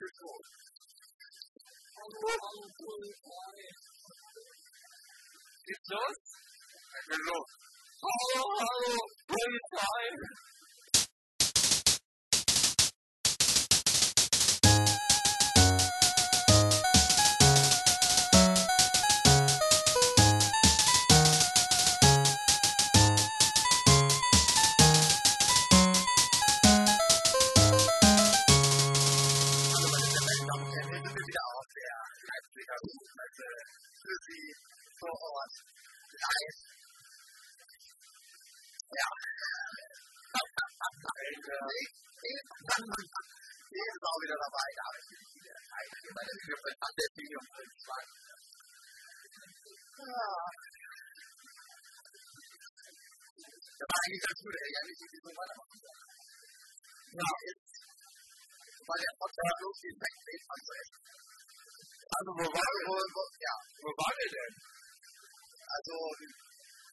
Telefon. Geht's los? Hallo. Hallo, hallo, Polizei. Hier ist auch wieder dabei, David Kühne, einer hier bei der Videoprint an der Videoprint Schwanz. Ja. Das war eigentlich ganz gut. Ja, nicht so weitermachen. Ja, jetzt weil der Podcast losgeht, weggeht man so echt. Also, wo waren wir? Wir denn? also,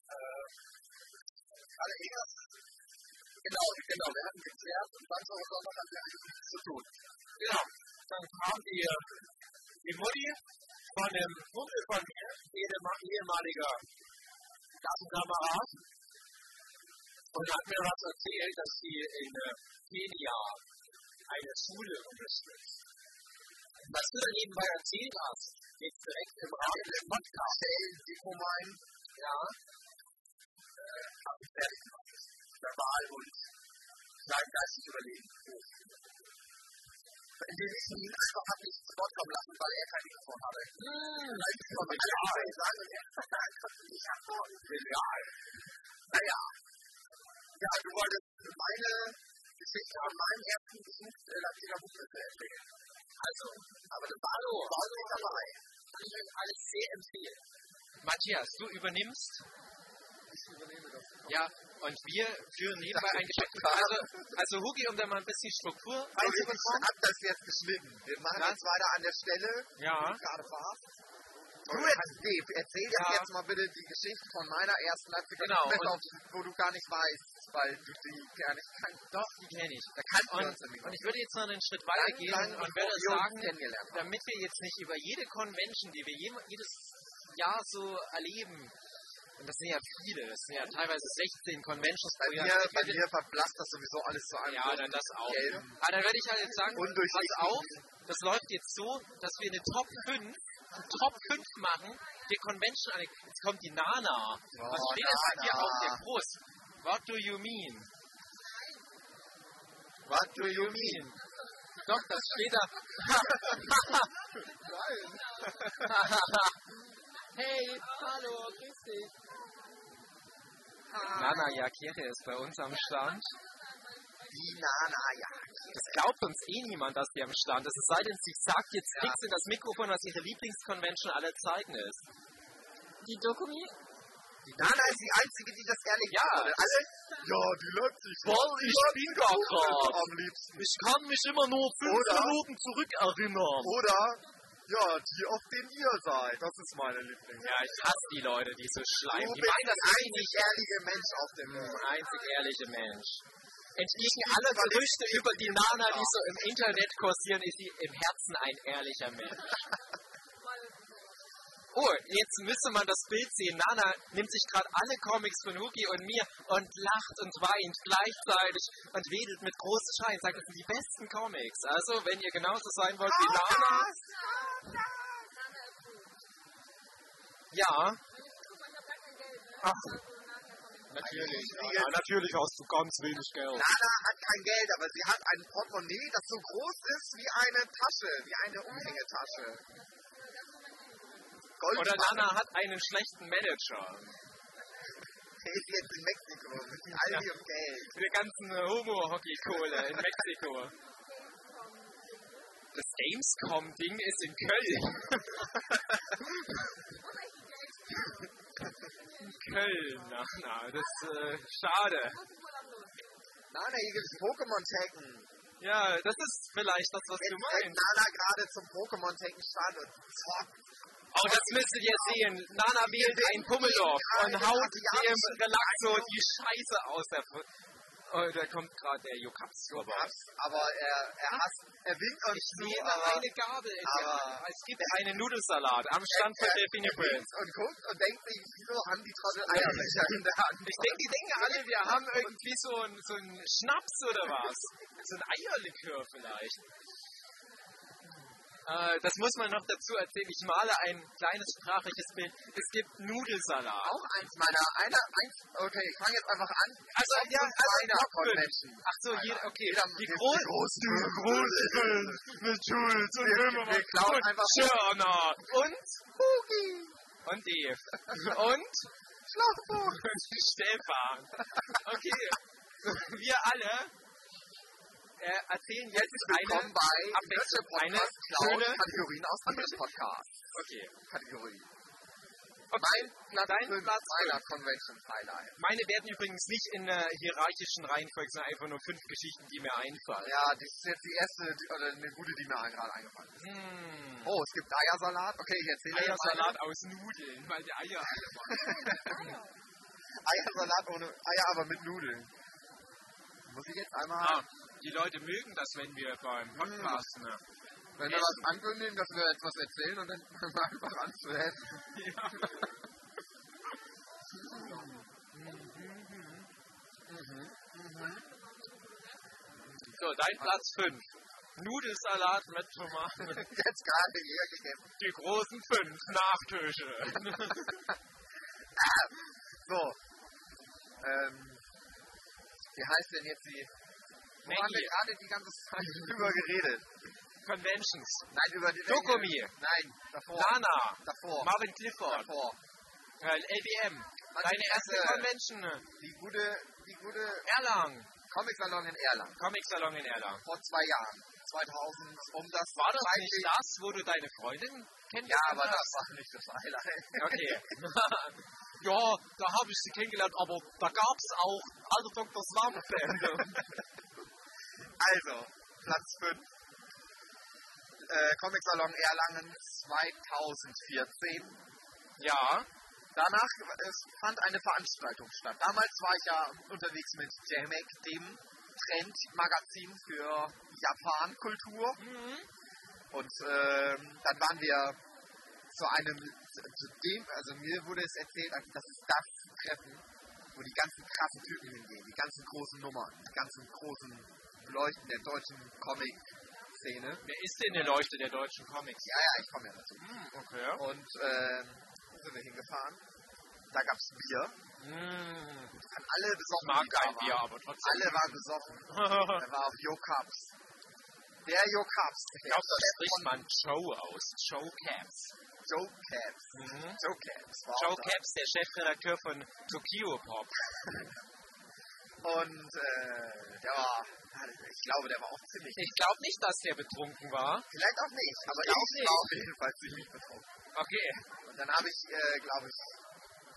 äh, alle Engers, genau, genau, wir hatten geklärt und dann soll Sonntag haben wir eigentlich zu tun. Genau. Dann kam die, die Mutti von dem Kumpel von mir, ehema- ehemaliger Klassenkamerad, und hat mir was erzählt, dass sie in äh, Kenia eine Schule unterstützt. Was du da nebenbei erzählt hast, jetzt direkt im Rahmen des Podcasts. Sie vor meinen, Ja, äh, habe ich fertig gemacht. Verbal und kleingeistig überlegen. Indem ich ihn einfach habe nicht zu Wort kommen lassen, weil er kein Mikrofon hatte. Vielleicht kann man alles so sagen und er konnte nicht antworten. genial. Naja. Ja, du wolltest meine Geschichte von meinem ersten Besuch der Latiner Buchmesse erzählen. Also, Aber das war so, war so nicht dabei. ich euch alles sehr empfehlen. Matthias, du übernimmst. Ich übernehme das. Ja, und wir führen nebenbei ein Geschäft. Also, also Hugi, um da mal ein bisschen Struktur Also ich hab das jetzt geschnitten. Wir machen Ja? jetzt weiter an der Stelle, Ja, wo du gerade warst. Du erzähl, erzähl jetzt, Ja. jetzt mal bitte die Geschichte von meiner ersten Leipziger Genau, auf- wo du gar nicht weißt, weil du die gar nicht kannst. doch, die kenne ich. Da kannst du Und, uns und ich würde jetzt noch einen Schritt weiter gehen und würde sagen, damit wir jetzt nicht über jede Convention, die wir jedes Jahr so erleben, und das sind ja viele, das sind ja teilweise 16 Conventions Bei pro mir, bei mir verblasst das sowieso alles zu einem Ja, dann das auch. Gelben. Aber dann werde ich halt jetzt sagen, pass auf, das läuft jetzt so, dass wir eine Top 5, eine Top 5 machen, der Convention, jetzt kommt die Nana. Was Oh, steht denn bei dir Nana. auf der Brust? What do you mean? What do you mean? Doch, das steht da. hey, hallo, grüß dich. Nana Yakire ist bei uns am Stand. Die Nana, ja. Das glaubt uns eh niemand, dass die am Stand ist. Es sei denn, sie sagt jetzt Ja. fix in das Mikrofon, was ihre Lieblingsconvention aller Zeiten ist. Die Dokumi? Die Nana ist die Einzige, die das gerne Ja. Alle, ja, die Leipzig. Voll, ich bin gar. Am liebsten. Ich kann mich immer nur fünf Oder? Minuten zurückerinnern. Oder, ja, die, auf denen ihr seid. Das ist meine Lieblings. Ja, ich hasse die Leute, die so Du schleimen. Die bist meinen das der einzig ehrliche Mensch auf dem Mond. einzig ehrliche Mensch. Entgegen aller Gerüchte über die Nana, die so im Internet kursieren, ist sie im Herzen ein ehrlicher Mensch. Oh, jetzt müsste man das Bild sehen. Nana nimmt sich gerade alle Comics von Hugi und mir und lacht und weint gleichzeitig und wedelt mit großen Schein. Sagt, das sind die besten Comics. Also, wenn ihr genauso sein wollt wie Nana. Ja. Ach, natürlich. Ja, natürlich hast du ganz wenig Geld. Nana hat kein Geld, aber sie hat ein Portemonnaie, das so groß ist wie eine Tasche, wie eine Umhängetasche. Oder Goldbarren. Nana hat einen schlechten Manager. Der ist jetzt in Mexiko mit Aldi und Geld. Für die ganzen Homo-Hockey-Kohle in Mexiko. Das Gamescom-Ding ist in Köln. in Köln, Nana. Das ist äh, schade. Nana, hier gibt es Pokémon-Tacken. Ja, das ist vielleicht das, was du Jetzt rennt meinst. Nana gerade zum Pokémon-Tacken stand und zockt. Oh, das müsstet ihr sehen. Nana wählt ein Pummeloch und haut dem Relaxo die Scheiße aus der Fu- Oh, da kommt gerade der Jokaps vorbei. Aber er, er, hasst, er winkt uns Ich zu, aber eine Gabel. in aber- es gibt einen Nudelsalat am Stand von Delphine winkt und guckt und denkt sich, wieso haben die Trottel Eierbecher in der Hand? Ich denke, die denken alle, wir haben irgendwie so einen so Schnaps oder was. So ein Eierlikör vielleicht. Äh, das muss man noch dazu erzählen. Ich male ein kleines sprachliches Bild. Es gibt Nudelsalat. Auch eins meiner, einer, eins, okay, ich fange jetzt einfach an. Also, ja, also Meiner Top fünf. Convention. Ach so, jeder, okay. Jeder- die die großen. großen. Die großen. Mit Schulz und Wir- Böhmermann. wir klauen und einfach- Schörner. Und Hugi, Und Dave. Und Schlauchboot. Stefan. Okay. Wir alle äh, erzählen jetzt Willkommen eine bei. Deutsche Eine Podcast schöne. Kategorien aus anderen Podcasts. Okay. Kategorie. okay. Mein Platz Dein fünf Platz meiner fünf. Convention Highlight. Meine werden übrigens nicht in der hierarchischen Reihenfolge, sondern einfach nur fünf Geschichten, die mir einfallen. Ja, das ist jetzt die erste, die- oder eine gute, die mir gerade eingefallen ist. Hm. Oh, es gibt Eiersalat. Okay, ich erzähle Eiersalat aus Nudeln, weil die Eier alle waren. Eiersalat ohne Eier, aber mit Nudeln. Muss ich jetzt einmal, Ah, die Leute mögen das, wenn wir beim Podcast ne? wenn wir was ankündigen, dass wir etwas erzählen und dann fangen wir einfach an zu essen. So, dein Platz 5. Nudelsalat mit Tomaten. Jetzt gerade hier gegessen. Die großen fünf Nachtische. So. Ähm, wie heißt denn jetzt die? Wo haben wir gerade die ganze Zeit drüber geredet? Conventions. Nein, über die Dokumi. Nein, davor. Lana. Davor. Marvin Clifford. Davor. LBM. Was Deine erste Convention. Die gute, die gute Erlang. Comic-Salon in Erlangen. Comic-Salon in Erlang. Vor zwei Jahren. 2000, um das War das nicht das, wo du deine Freundin Ja, kennengelernt aber das hast? war nicht das Highlight. Okay. ja, da habe ich sie kennengelernt, aber da gab es auch alle Dr. Slump-Bände. Also, Platz 5. Äh, Comic-Salon Erlangen 2014. ja. Danach es fand eine Veranstaltung statt. Damals war ich ja unterwegs mit JMAC, dem Trendmagazin für Japan-Kultur. Mhm. Und ähm, dann waren wir zu einem, zu dem, also mir wurde es erzählt, das ist das Treffen, wo die ganzen krassen Typen hingehen, die ganzen großen Nummern, die ganzen großen Leuchten der deutschen Comic-Szene. Wer ist denn der Leuchte der deutschen Comics? Ja, ja, ich komme ja dazu. Hm, okay. Und ähm, sind wir hingefahren. Da gab es Bier. An alle Ich besoffen. mag die da kein. Bier, aber trotzdem. Alle waren besoffen. Da war auch Jo Cups. Der Jo Cups. Ich glaube, da spricht man Joe aus. Joe Caps. Joe Caps. Mhm. Joe Caps. Joe. Caps, der Chefredakteur von Tokyo Pop. Und äh, der war, ich glaube, der war auch ziemlich. Ich glaube nicht, dass der betrunken war. Vielleicht auch nicht, aber glaub ich war auf jeden Fall ziemlich betrunken. Okay. Und dann habe ich, äh, glaube ich,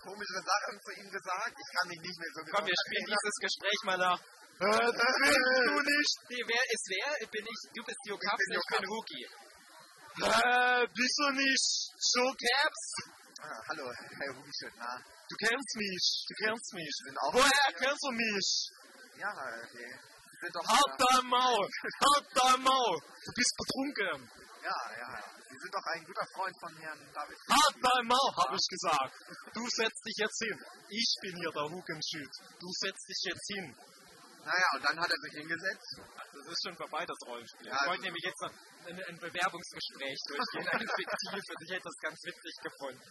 komische Sachen zu ihm gesagt. Ich kann mich nicht mehr so genau Komm, wir spielen dieses Gespräch mal nach. Äh, das willst du nicht. Nee, wer ist wer? Bin ich, du bist Jo Caps, Jo ich bin. Huki. Äh, bist du nicht Joe Caps? Ah, hallo, Herr Hugenschön. Na, Du kennst mich, du kennst mich. auch. Woher kennst du mich? Ja, okay. Sind doch. Halt dein Maul, halt dein Maul. Du bist betrunken. Ja, ja, ja. Sie sind doch ein guter Freund von Herrn David. Halt dein Maul, hab ich gesagt. Du setzt dich jetzt hin. Ich bin hier der Hugenschild. Du setzt dich jetzt hin. Naja, und dann hat er sich hingesetzt. Ach, das ist schon vorbei, das Rollenspiel. Ja, ich wollte nämlich jetzt noch ein, ein Bewerbungsgespräch durchgehen, ein fiktives. Ich hätte das ganz witzig gefunden.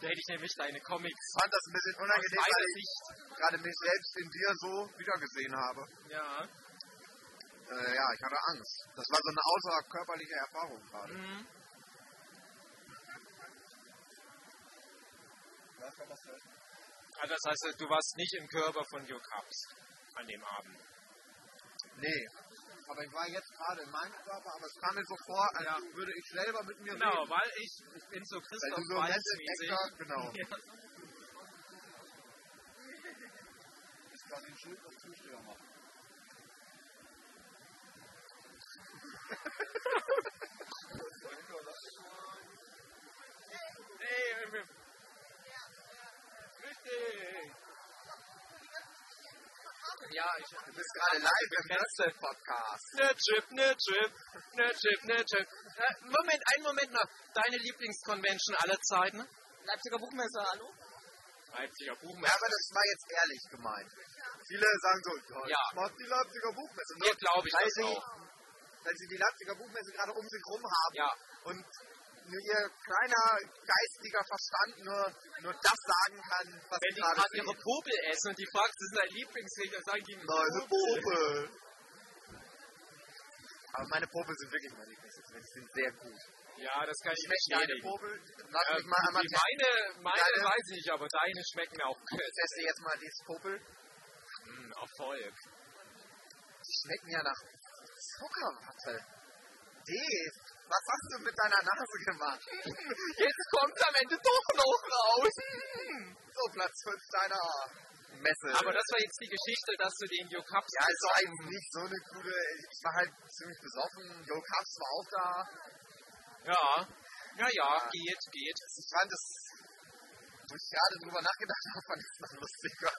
Da hätte ich nämlich deine Comics Ich fand das ein bisschen unangenehm, weil ich gerade mich selbst in dir so wiedergesehen habe. Ja. Äh, ja, ich hatte Angst. Das war so eine außerkörperliche Erfahrung gerade. Mhm. Also das heißt, du warst nicht im Körper von Jo Cups an dem Abend. Nee. Aber ich war jetzt gerade in meinem Körper, aber es kam mir so vor, als Ja. würde ich selber mit mir Genau, reden. weil ich, ich bin so Christoph so Waltz genau. Ja. Ich kann den Schild als Zusteher machen. Nee, Richtig. Ja, ich Du bist gerade live im Wrestling-Podcast. Ne Chip, ne Chip, ne Chip, ne Chip. Äh, Moment, einen Moment noch. Deine Lieblingsconvention aller Zeiten? Leipziger Buchmesse, hallo? Leipziger Ja, Buchmesse. aber das war jetzt ehrlich gemeint. Viele sagen so, ja, Ja. ich mag die Leipziger Buchmesse. Hier glaube ich weil das sie, auch. Weil sie die Leipziger Buchmesse gerade um sich rum haben Ja, und nur ihr kleiner geistiger Verstand nur, nur das sagen kann, was wenn die gerade gerade ihre. Popel essen und die fragst, das ist dein Lieblingsgericht, dann sagen die Meine Popel. Aber meine Popel sind wirklich meine Lieblingsgerichte. Die sind sehr gut. Ja, das kann ich Schmeckt deine. Popel? Lass Äh, mich mal einmal die meine, meine Deine- weiß ich nicht, aber deine schmecken auch. teste jetzt mal dieses Popel. Hm, Erfolg. Die schmecken ja nach Zuckerwatte. Dave, was hast du mit deiner Nase gemacht? Jetzt kommt am Ende doch noch raus. So, Platz 5 deiner Messe. Aber das war jetzt die Geschichte, dass du den Jokaps ja, es war eigentlich nicht so eine coole. Ich war halt ziemlich besoffen. Joe Cups war auch da. Ja, ja, ja, geht, geht. Ich fand es, wo ich gerade drüber nachgedacht habe, fand ich es noch lustiger.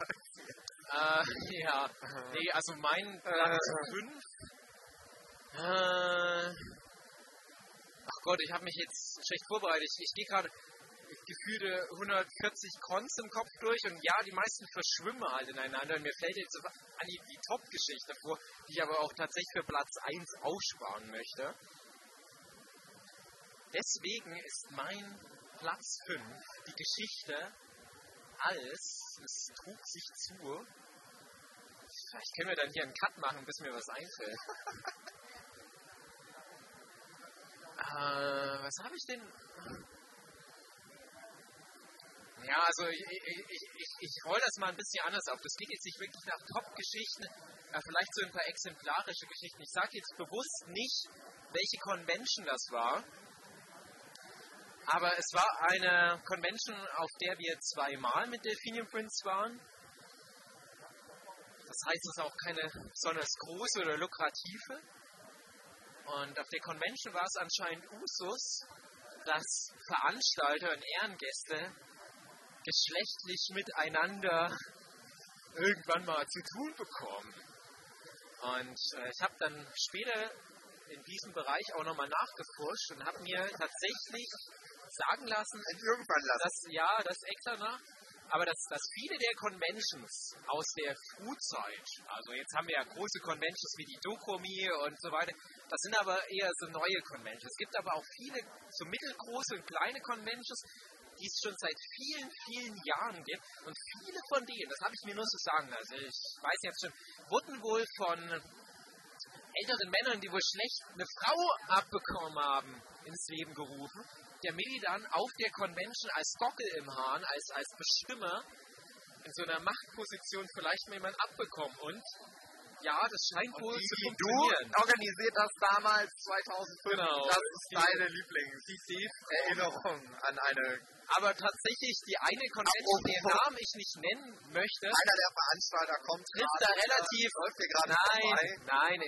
Äh, ja. Nee, also mein Platz 5. Äh, ach Gott, ich habe mich jetzt schlecht vorbereitet. Ich, gehe gerade gefühlte 140 Cons im Kopf durch und ja, die meisten verschwimmen halt ineinander. Und mir fällt jetzt an die, die Top-Geschichte vor, die ich aber auch tatsächlich für Platz 1 aufsparen möchte. Deswegen ist mein Platz 5 die Geschichte als es trug sich zu. Vielleicht können wir dann hier einen Cut machen, bis mir was einfällt. äh, was habe ich denn? Ja, also ich, ich, ich, ich roll das mal ein bisschen anders auf. Das geht jetzt nicht wirklich nach Top-Geschichten, äh, vielleicht so ein paar exemplarische Geschichten. Ich sage jetzt bewusst nicht, welche Convention das war. Aber es war eine Convention, auf der wir zweimal mit Delphinium Prince waren. Das heißt, es ist auch keine besonders große oder lukrative. Und auf der Convention war es anscheinend Usus, dass Veranstalter und Ehrengäste geschlechtlich miteinander irgendwann mal zu tun bekommen. Und äh, ich habe dann später in diesem Bereich auch nochmal nachgeforscht und habe mir tatsächlich sagen lassen, Irgendwann lassen. dass ja, das extra nach, aber dass, dass viele der Conventions aus der Frühzeit, also jetzt haben wir ja große Conventions wie die Dokomi und so weiter, das sind aber eher so neue Conventions. Es gibt aber auch viele so mittelgroße und kleine Conventions, die es schon seit vielen, vielen Jahren gibt. Und viele von denen, das habe ich mir nur so sagen lassen, ich weiß jetzt schon, wurden wohl von älteren Männern, die wohl schlecht eine Frau abbekommen haben, ins Leben gerufen, damit die dann auf der Convention als Gockel im Hahn, als, als Bestimmer in so einer Machtposition vielleicht mal jemand abbekommen. Und ja, das scheint wohl Die, zu die du funktionieren. organisiert hast damals 2005. Genau. Das ist deine Lieblingserinnerung an eine. Aber tatsächlich, die eine Convention, deren Namen ich nicht nennen möchte, Einer der Veranstalter kommt trifft da relativ. läuft hier gerade Nein, vorbei. nein.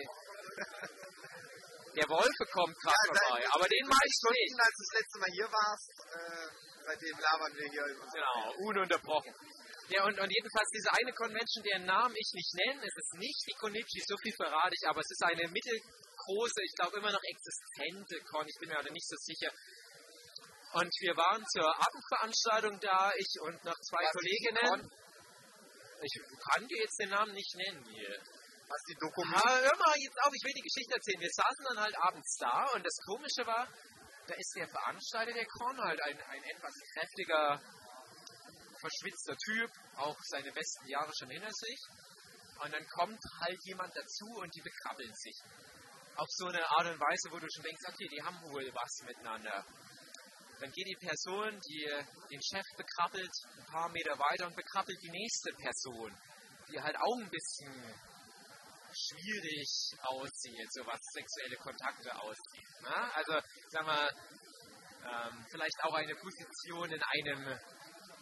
Der Wolfe kommt gerade Ja, vorbei, aber den meine ich Stunden, nicht. als du das letzte Mal hier warst, äh, seitdem labern wir hier über Genau, ununterbrochen. Ja, und, und jedenfalls diese eine Convention, deren Namen ich nicht nenne, es ist nicht die Konichi, so viel verrate ich, aber es ist eine mittelgroße, ich glaube immer noch existente Con, ich bin mir aber nicht so sicher. Und wir waren zur Abendveranstaltung da, ich und noch zwei Was Kolleginnen. Ich kann dir jetzt den Namen nicht nennen hier. Was die Doku Ah, hör mal jetzt auf, ich will die Geschichte erzählen. Wir saßen dann halt abends da und das Komische war, da ist der Veranstalter der Con halt ein, ein etwas kräftiger, verschwitzter Typ, auch seine besten Jahre schon hinter sich. Und dann kommt halt jemand dazu und die bekrabbeln sich. Auf so eine Art und Weise, wo du schon denkst, okay, die haben wohl was miteinander. Dann geht die Person, die den Chef bekrabbelt, ein paar Meter weiter und bekrabbelt die nächste Person, die halt auch ein bisschen schwierig aussieht, so was sexuelle Kontakte aussieht. Ne? Also, sagen wir, ähm, vielleicht auch eine Position in einem,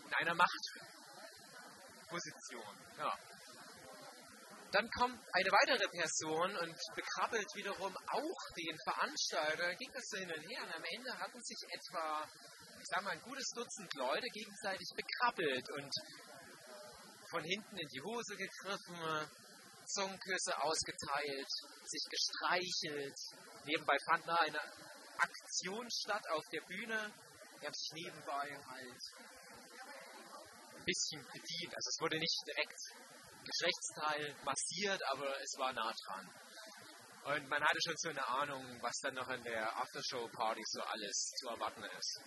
in einer Machtposition. Ja. Dann kommt eine weitere Person und bekrabbelt wiederum auch den Veranstalter. Dann ging das so hin und her und am Ende hatten sich etwa, ich sag mal, ein gutes Dutzend Leute gegenseitig bekrabbelt und von hinten in die Hose gegriffen, Zungenküsse ausgeteilt, sich gestreichelt. Nebenbei fand noch eine Aktion statt auf der Bühne. Die haben sich nebenbei halt ein bisschen bedient. Also es wurde nicht direkt Geschlechtsteil massiert, aber es war nah dran. Und man hatte schon so eine Ahnung, was dann noch in der Aftershow-Party so alles zu erwarten ist.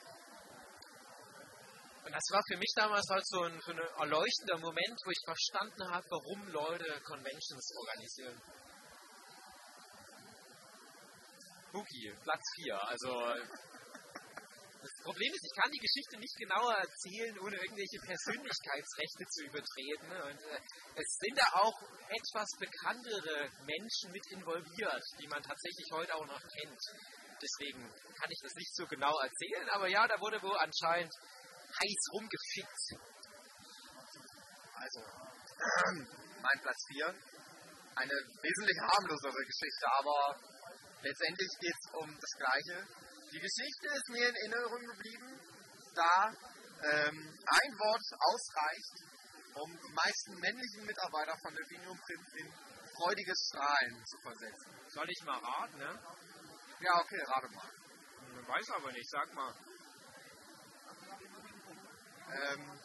Und das war für mich damals halt so ein, ein erleuchtender Moment, wo ich verstanden habe, warum Leute Conventions organisieren. Boogie, Platz 4. Also das Problem ist, ich kann die Geschichte nicht genauer erzählen, ohne irgendwelche Persönlichkeitsrechte zu übertreten. Und äh, es sind da auch etwas bekanntere Menschen mit involviert, die man tatsächlich heute auch noch kennt. Deswegen kann ich das nicht so genau erzählen, aber ja, da wurde wohl anscheinend heiß rumgefickt. Also, mein Platz 4. Eine wesentlich harmlosere Geschichte, aber letztendlich geht es um das Gleiche. Die Geschichte ist mir in Erinnerung geblieben, da ähm, ein Wort ausreicht, um die meisten männlichen Mitarbeiter von der Vinium Print in freudiges Strahlen zu versetzen. Soll ich mal raten, ne? Ja, okay, rate mal. Ich weiß aber nicht, sag mal. Ähm,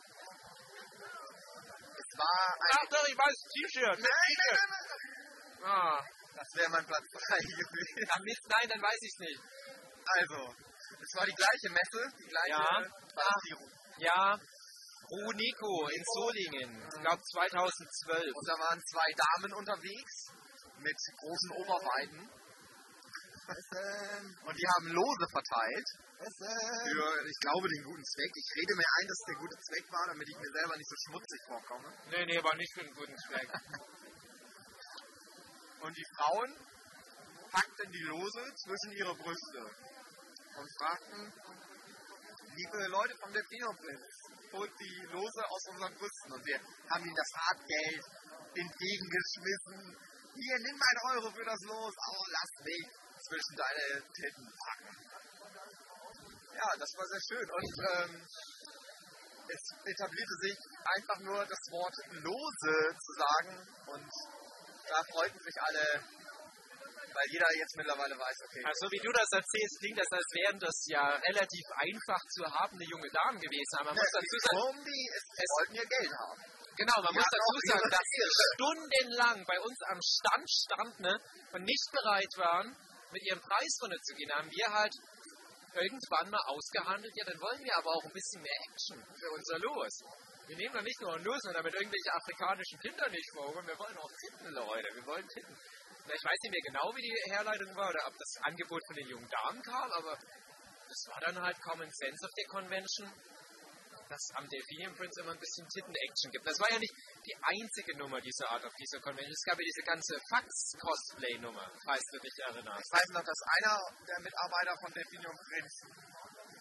es war ein... Ach doch, ich weiß, T-Shirt. Nein, nein, nein, nein. Ah, Das wäre mein Platz 3 gewesen. ach Mist, nein, dann weiß ich nicht. Also, es war die gleiche Messe, die gleiche Ja. Platzierung. Ja, Runico in Solingen, ich glaube 2012. Und da waren zwei Damen unterwegs mit großen Oberweiten. Und die haben Lose verteilt. Für, ich glaube, den guten Zweck. Ich rede mir ein, dass der gute Zweck war, damit ich mir selber nicht so schmutzig vorkomme. Nee, nee, war nicht für einen guten Zweck. Und die Frauen packten die Lose zwischen ihre Brüste und fragten, liebe Leute vom Delfinoprinz, holt die Lose aus unseren Brüsten. Und wir haben ihnen das Hartgeld entgegengeschmissen. Hier, nimm ein Euro für das Los. Oh, lass mich zwischen deine Titten packen. Ja, das war sehr schön. Und ähm, es etablierte sich einfach nur das Wort Lose zu sagen. Und da freuten sich alle, weil jeder jetzt mittlerweile weiß, okay. Also wie du das erzählst, klingt das, als wären das ja relativ einfach zu habende junge Damen gewesen. Aber man muss dazu sagen, die es, es wollten ihr Geld haben. genau, man Ja, muss dazu sagen, ja, dass sie stundenlang bei uns am Stand standen ne, und nicht bereit waren, mit ihrem Preis runterzugehen. Haben wir halt irgendwann mal ausgehandelt, ja, dann wollen wir aber auch ein bisschen mehr Action für unser Los. Wir nehmen doch nicht nur ein Los, sondern mit irgendwelchen afrikanischen Kindern nicht vor, wir wollen auch Titten, Leute, wir wollen Titten. Ich weiß nicht mehr genau, wie die Herleitung war oder ob das Angebot von den jungen Damen kam, aber das war dann halt Common Sense auf der Convention, dass am Delphinium Prince immer ein bisschen Titten-Action gibt. Das war ja nicht die einzige Nummer dieser Art auf dieser Convention. Es gab ja diese ganze Fax-Cosplay-Nummer, falls du dich erinnerst. Ich weiß noch, dass einer der Mitarbeiter von Delphinium Prinz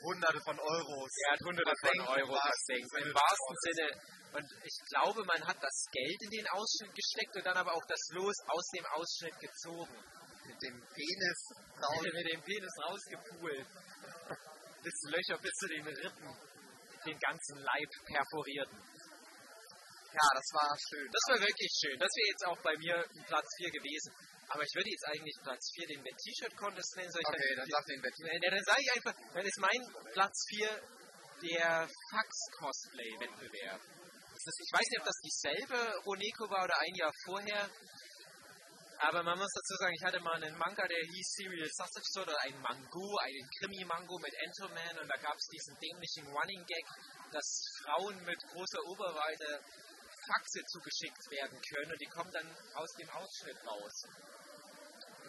hunderte von Euros. Er hat hunderte von Euro im wahrsten versenkt, Sinne im wahrsten. Sinne. Und ich glaube, man hat das Geld in den Ausschnitt gesteckt und dann aber auch das Los aus dem Ausschnitt gezogen. Mit dem Penis raus. mit dem Penis rausgepult. Bis Löcher bis zu den Rippen den ganzen Leib perforierten. Ja, das war schön. Das war wirklich schön. Das wäre jetzt auch bei mir Platz 4 gewesen. Aber ich würde jetzt eigentlich Platz 4 den T-Shirt-Contest nennen. Soll ich Okay, dann sag den Betty. Äh, dann sage ich einfach, dann ist mein Platz 4 der Fax-Cosplay-Wettbewerb. Ich weiß nicht, ob das dieselbe Roneko war oder ein Jahr vorher. Aber man muss dazu sagen, ich hatte mal einen Manga, der hieß Serial Sausage Sword oder ein Mango, einen Krimi-Mango mit Entoman und da gab es diesen dämlichen Running Gag, dass Frauen mit großer Oberweite Faxe zugeschickt werden können und die kommen dann aus dem Ausschnitt raus.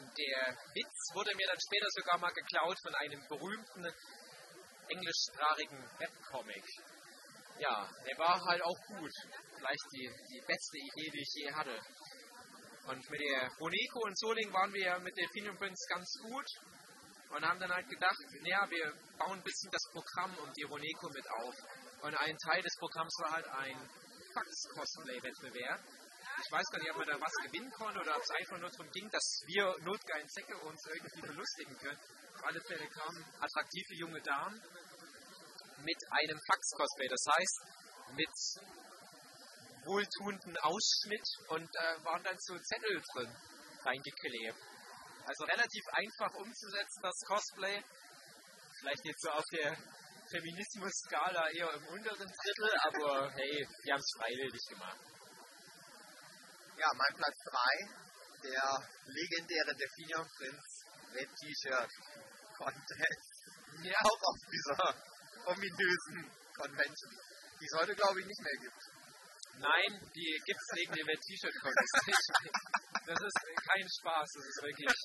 Und der Witz wurde mir dann später sogar mal geklaut von einem berühmten englischsprachigen Webcomic. Ja, der war halt auch gut. Vielleicht die, die beste Idee, die ich je hatte. Und mit der Roneko und Soling waren wir mit der Delphinium Prince ganz gut und haben dann halt gedacht, naja, wir bauen ein bisschen das Programm und die Roneko mit auf. Und ein Teil des Programms war halt ein Fax-Cosplay-Wettbewerb. Ich weiß gar nicht, ob man da was gewinnen konnte oder ob es einfach nur darum ging, dass wir notgeilen Säcke uns irgendwie belustigen können. Auf alle Fälle kamen attraktive junge Damen mit einem Fax-Cosplay. Das heißt, mit wohltuenden Ausschnitt und äh, waren dann so Zettel drin reingeklebt. Also relativ einfach umzusetzen, das Cosplay. Vielleicht jetzt so auf der Feminismus-Skala eher im unteren Drittel, aber hey, wir haben es freiwillig gemacht. Ja, mein Platz 3, der legendäre Definium Prince Red T-Shirt Contest. Ja. Auch auf dieser ominösen Convention, die es heute glaube ich nicht mehr gibt. Nein, die gibt es wegen dem T-Shirt-Contest nicht. Das ist kein Spaß, das ist wirklich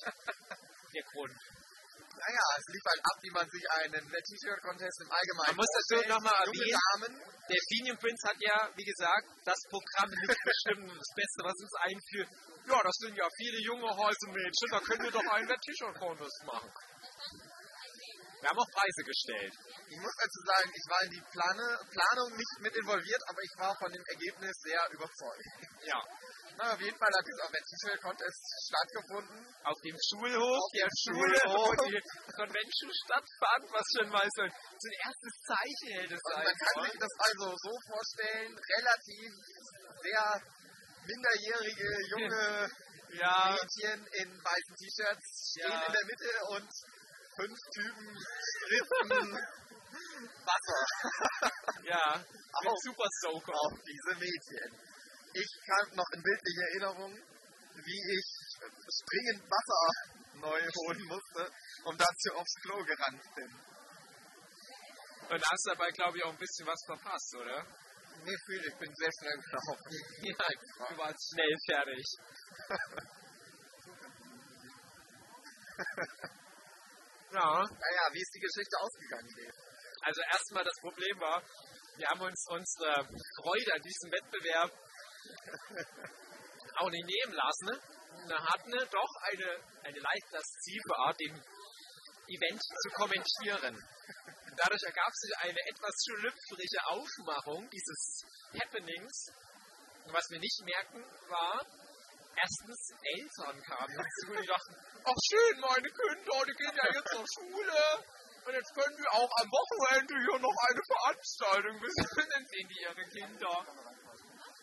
der Grund. Naja, es lief halt ab, wie man sich einen T-Shirt-Contest im Allgemeinen Man muss dazu vorstellt. nochmal erwähnen, der Fenium Prince hat ja, wie gesagt, das Programm mitbestimmt. Das Beste, was uns einführt, ja, das sind ja viele junge Mädchen, da können wir doch einen T-Shirt-Contest machen. Wir haben auch Preise gestellt. ich muss dazu sagen, ich war in die Plane, Planung nicht mit involviert, aber ich war von dem Ergebnis sehr überzeugt. Ja. Na, auf jeden Fall hat dieser T-Shirt-Contest stattgefunden. Auf dem Schulhof Auf der Schule, wo Schulhof. die Convention stattfand, was schon mal so ein, so ein erstes Zeichen hätte sein man kann sich das also so vorstellen, relativ sehr minderjährige junge Ja, Mädchen in weißen T-Shirts stehen Ja. in der Mitte und fünf Typen spritzen Wasser ja, mit Auf. Super Soaker. auf diese Mädchen. Ich kann noch in bildlicher Erinnerung, wie ich springend Wasser neu holen musste und dazu aufs Klo gerannt bin. Und da hast du dabei, glaube ich, auch ein bisschen was verpasst, oder? Nee, viel, ich bin sehr schnell gelaufen. Ja, du warst schnell fertig. ja, Naja, wie ist die Geschichte ausgegangen, also erstmal das Problem war, wir haben uns unsere Freude an diesem Wettbewerb auch nicht nehmen lassen. Wir hatten doch eine, eine leicht laszive Art, dem Event zu kommentieren. Dadurch ergab sich eine etwas schlüpfrige Aufmachung dieses Happenings. Und was wir nicht merken, war, erstens Eltern kamen hinzu, die dachten, ach schön, meine Kinder, die gehen ja jetzt zur Schule. Und jetzt können wir auch am Wochenende hier noch eine Veranstaltung besuchen. Sehen die ihre Kinder.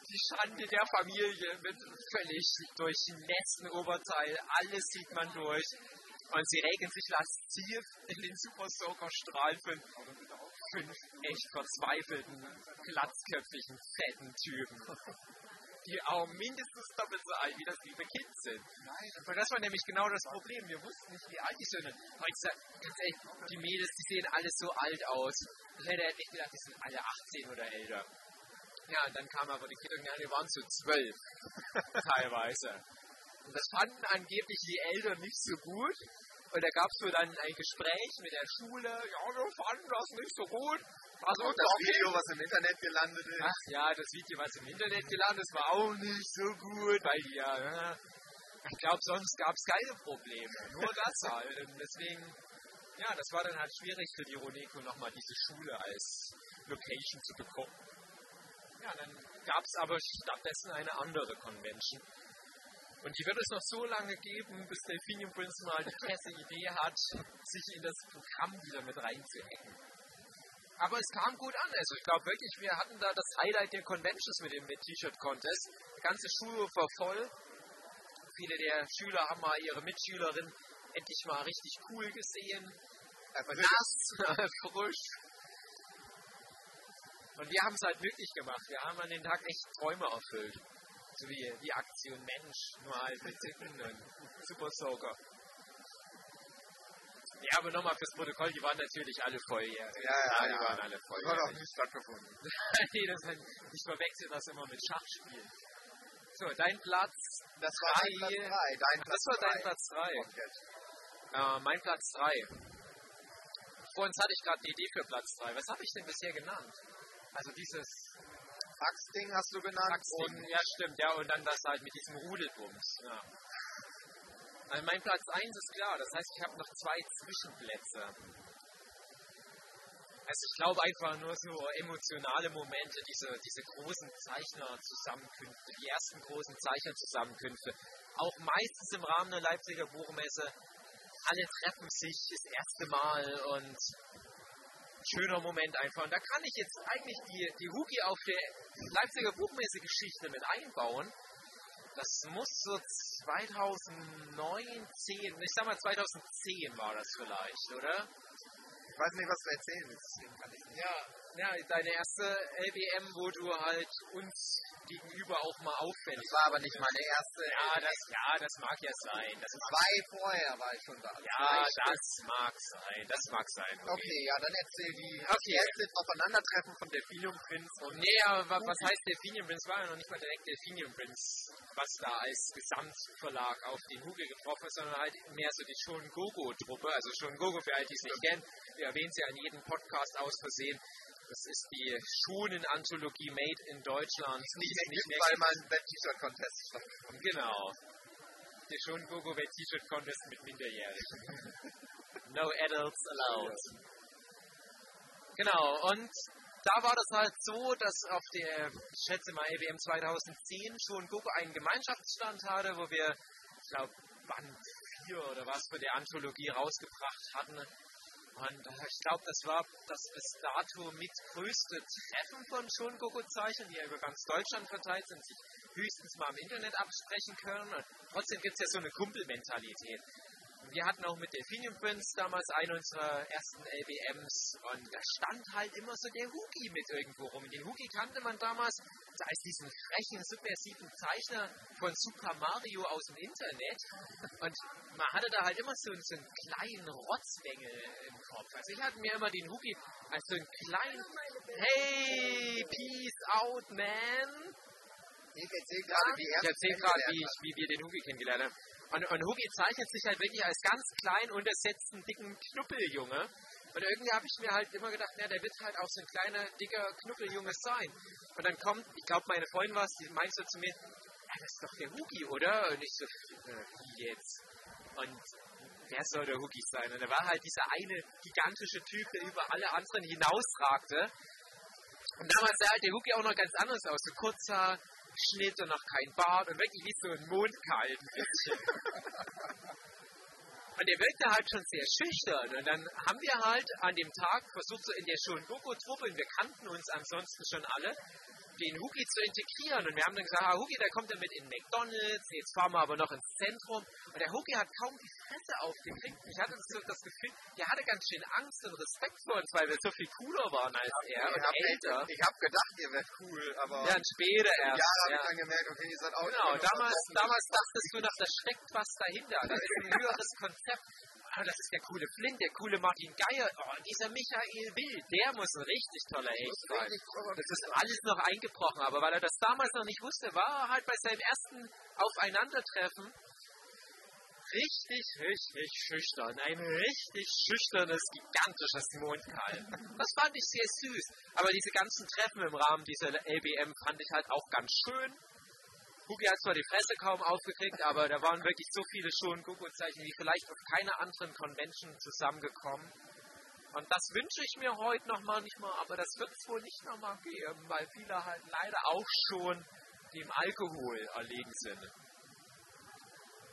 Die Schande der Familie mit völlig durchnässten Oberteil. Alles sieht man durch. Und sie regen sich lasziv in den Super Soaker Strahl von fünf echt verzweifelten, glatzköpfigen, fetten Typen. Die auch mindestens doppelt so alt wie das liebe Kind sind. Und das war nämlich genau das Problem. Wir wussten nicht, wie alt die sind. Und Heutzutage, ganz ehrlich, die Mädels, die sehen alle so alt aus. Ich hätte echt gedacht, die sind alle 18 oder älter. Ja, und dann kamen aber die Kinder, die waren so zwölf, teilweise. Und das fanden angeblich die Eltern nicht so gut. Und da gab es so dann ein Gespräch mit der Schule. Ja, wir fanden das nicht so gut. Also das Video, was im Internet gelandet ist. Ach ja, das Video, was im Internet gelandet ist, war auch nicht so gut, weil ja, ja ich glaube, sonst gab es keine Probleme. Nur das halt. Und deswegen, ja, das war dann halt schwierig für die Roneco nochmal diese Schule als Location zu bekommen. Ja, dann gab es aber stattdessen eine andere Convention. Und die wird es noch so lange geben, bis Delphinium Prince mal die feste Idee hat, sich in das Programm wieder mit reinzuhacken. Aber es kam gut an. Also ich glaube wirklich, wir hatten da das Highlight der Conventions mit dem T-Shirt-Contest. Die ganze Schule war voll. Viele der Schüler haben mal ihre Mitschülerin endlich mal richtig cool gesehen. Nass, frisch. Und wir haben es halt möglich gemacht. Wir haben an den Tag echt Träume erfüllt. So wie die Aktion Mensch, nur halt mit Titten und Super Soaker. Ja, aber nochmal fürs Protokoll, die waren natürlich alle volljährig. Ja, ja, die ja. waren alle Das hat auch volljährig. nicht stattgefunden. nee, das hat, ich verwechsel das immer mit Schachspielen. So, dein Platz Das war dein Platz drei. 3. Dein Das war dein. Platz 3. Rocket. Äh, mein Platz 3. Vor uns hatte ich gerade eine Idee für Platz 3. Was habe ich denn bisher genannt? Also dieses Faxding hast du genannt. Faxding. Ja, stimmt, ja, und dann das halt mit diesem Rudelbums. Ja. Also mein Platz 1 ist klar, das heißt, ich habe noch zwei Zwischenplätze. Also ich glaube einfach nur so emotionale Momente, diese, diese großen Zeichnerzusammenkünfte, die ersten großen Zeichnerzusammenkünfte, auch meistens im Rahmen der Leipziger Buchmesse. Alle treffen sich das erste Mal und schöner Moment einfach. Und da kann ich jetzt eigentlich die, die Hugi auf der Leipziger Buchmesse-Geschichte mit einbauen. Das muss so 2019, ich sag mal 2010 war das vielleicht, oder? Ich weiß nicht, was du erzählen willst, deswegen kann ich nicht. Ja, ja, deine erste LBM, wo du halt uns gegenüber auch mal auffällig Das war aber nicht meine erste. Ja, das, ja, das mag ja sein. Das Zwei vorher war ich schon da. ja, das mag sein. Das mag sein. Okay, ja, dann erzähl die Okay. erste Aufeinandertreffen von Delphinium Prince und Nee, aber wa- was heißt Delphinium Prince? War ja noch nicht mal direkt Delphinium Prince, was da als Gesamtverlag auf den Hugel getroffen ist, sondern halt mehr so die Schon Gogo-Truppe. Also Schon Gogo, für alle, die es nicht kennen, wir erwähnen es ja in jedem Podcast aus Versehen. Das ist die Schonen-Anthologie Made in Deutschland. nicht mehr gibt, weil mein Web-T-Shirt-Contest stattgefunden Genau. Der Schon Gogo Welt T-Shirt Contest mit Minderjährigen. no adults allowed. Genau, und da war das halt so, dass auf der, ich schätze mal, EWM 2010 schon Gogo einen Gemeinschaftsstand hatte, wo wir, ich glaube, Band 4 oder was für die Anthologie rausgebracht hatten. Und äh, ich glaube, das war das bis dato mit größte Treffen von schon Gogo-Zeichen, die ja über ganz Deutschland verteilt sind, sich höchstens mal im Internet absprechen können. Und trotzdem gibt es ja so eine Kumpelmentalität. Wir hatten auch mit Delphinium Prince damals einen unserer ersten LBMs und da stand halt immer so der Hugi mit irgendwo rum. Den Hugi kannte man damals als diesen frechen, subversiven Zeichner von Super Mario aus dem Internet. Und man hatte da halt immer so, so einen kleinen Rotzwengel im Kopf. Also ich hatte mir immer den Hugi als so einen kleinen Hey, peace out, man. Ich gerade erzähle gerade, wie, ich- wie wir den Hugi kennengelernt haben. Und, und Hugi zeichnet sich halt wirklich als ganz klein, untersetzten, dicken Knuppeljunge. Und irgendwie habe ich mir halt immer gedacht, na, der wird halt auch so ein kleiner, dicker Knuppeljunge sein. Und dann kommt, ich glaube, meine Freundin war es, die meinte so zu mir, ja, das ist doch der Hugi, oder? Und ich so, äh, wie jetzt? Und wer soll der Hugi sein? Und er war halt dieser eine gigantische Typ, der über alle anderen hinausragte. Und damals sah halt der Hugi auch noch ganz anders aus. So kurzer Schnitt und noch kein Bart und wirklich wie so ein Mondkalben. und der wirkte halt schon sehr schüchtern. Und dann haben wir halt an dem Tag versucht, so in der schon Gogo-Truppe, und wir kannten uns ansonsten schon alle, den Hugi zu integrieren. Und wir haben dann gesagt, ah, Hugi, da kommt er mit in McDonalds, jetzt fahren wir aber noch ins Zentrum. Und der Hugi hat kaum die Fresse aufgekriegt. Ich hatte so das Gefühl, der hatte ganz schön Angst und Respekt vor uns, weil wir so viel cooler waren als er und Ich hab, älter. ich hab gedacht, ihr wärt cool, aber Ja, und später erst. Jahre habe ja. ich dann gemerkt, okay, ihr seid auch Genau, damals, damals dachtest du noch, da steckt was dahinter. Das ist ein höheres Konzept. Ah, das ist der coole Flint, der coole Martin Geier. Oh, dieser Michael Wild, der muss ein richtig toller Hecht sein. Das ist alles noch eingebrochen, aber weil er das damals noch nicht wusste, war er halt bei seinem ersten Aufeinandertreffen richtig, richtig schüchtern. Ein richtig schüchternes, gigantisches Mondkalb. Das fand ich sehr süß. Aber diese ganzen Treffen im Rahmen dieser LBM fand ich halt auch ganz schön. Hugi hat zwar die Fresse kaum aufgekriegt, aber da waren wirklich so viele schon Gogo-Zeichen wie vielleicht auf keiner anderen Convention zusammengekommen. Und das wünsche ich mir heute nochmal nicht mal, aber das wird es wohl nicht nochmal geben, weil viele halt leider auch schon dem Alkohol erlegen sind.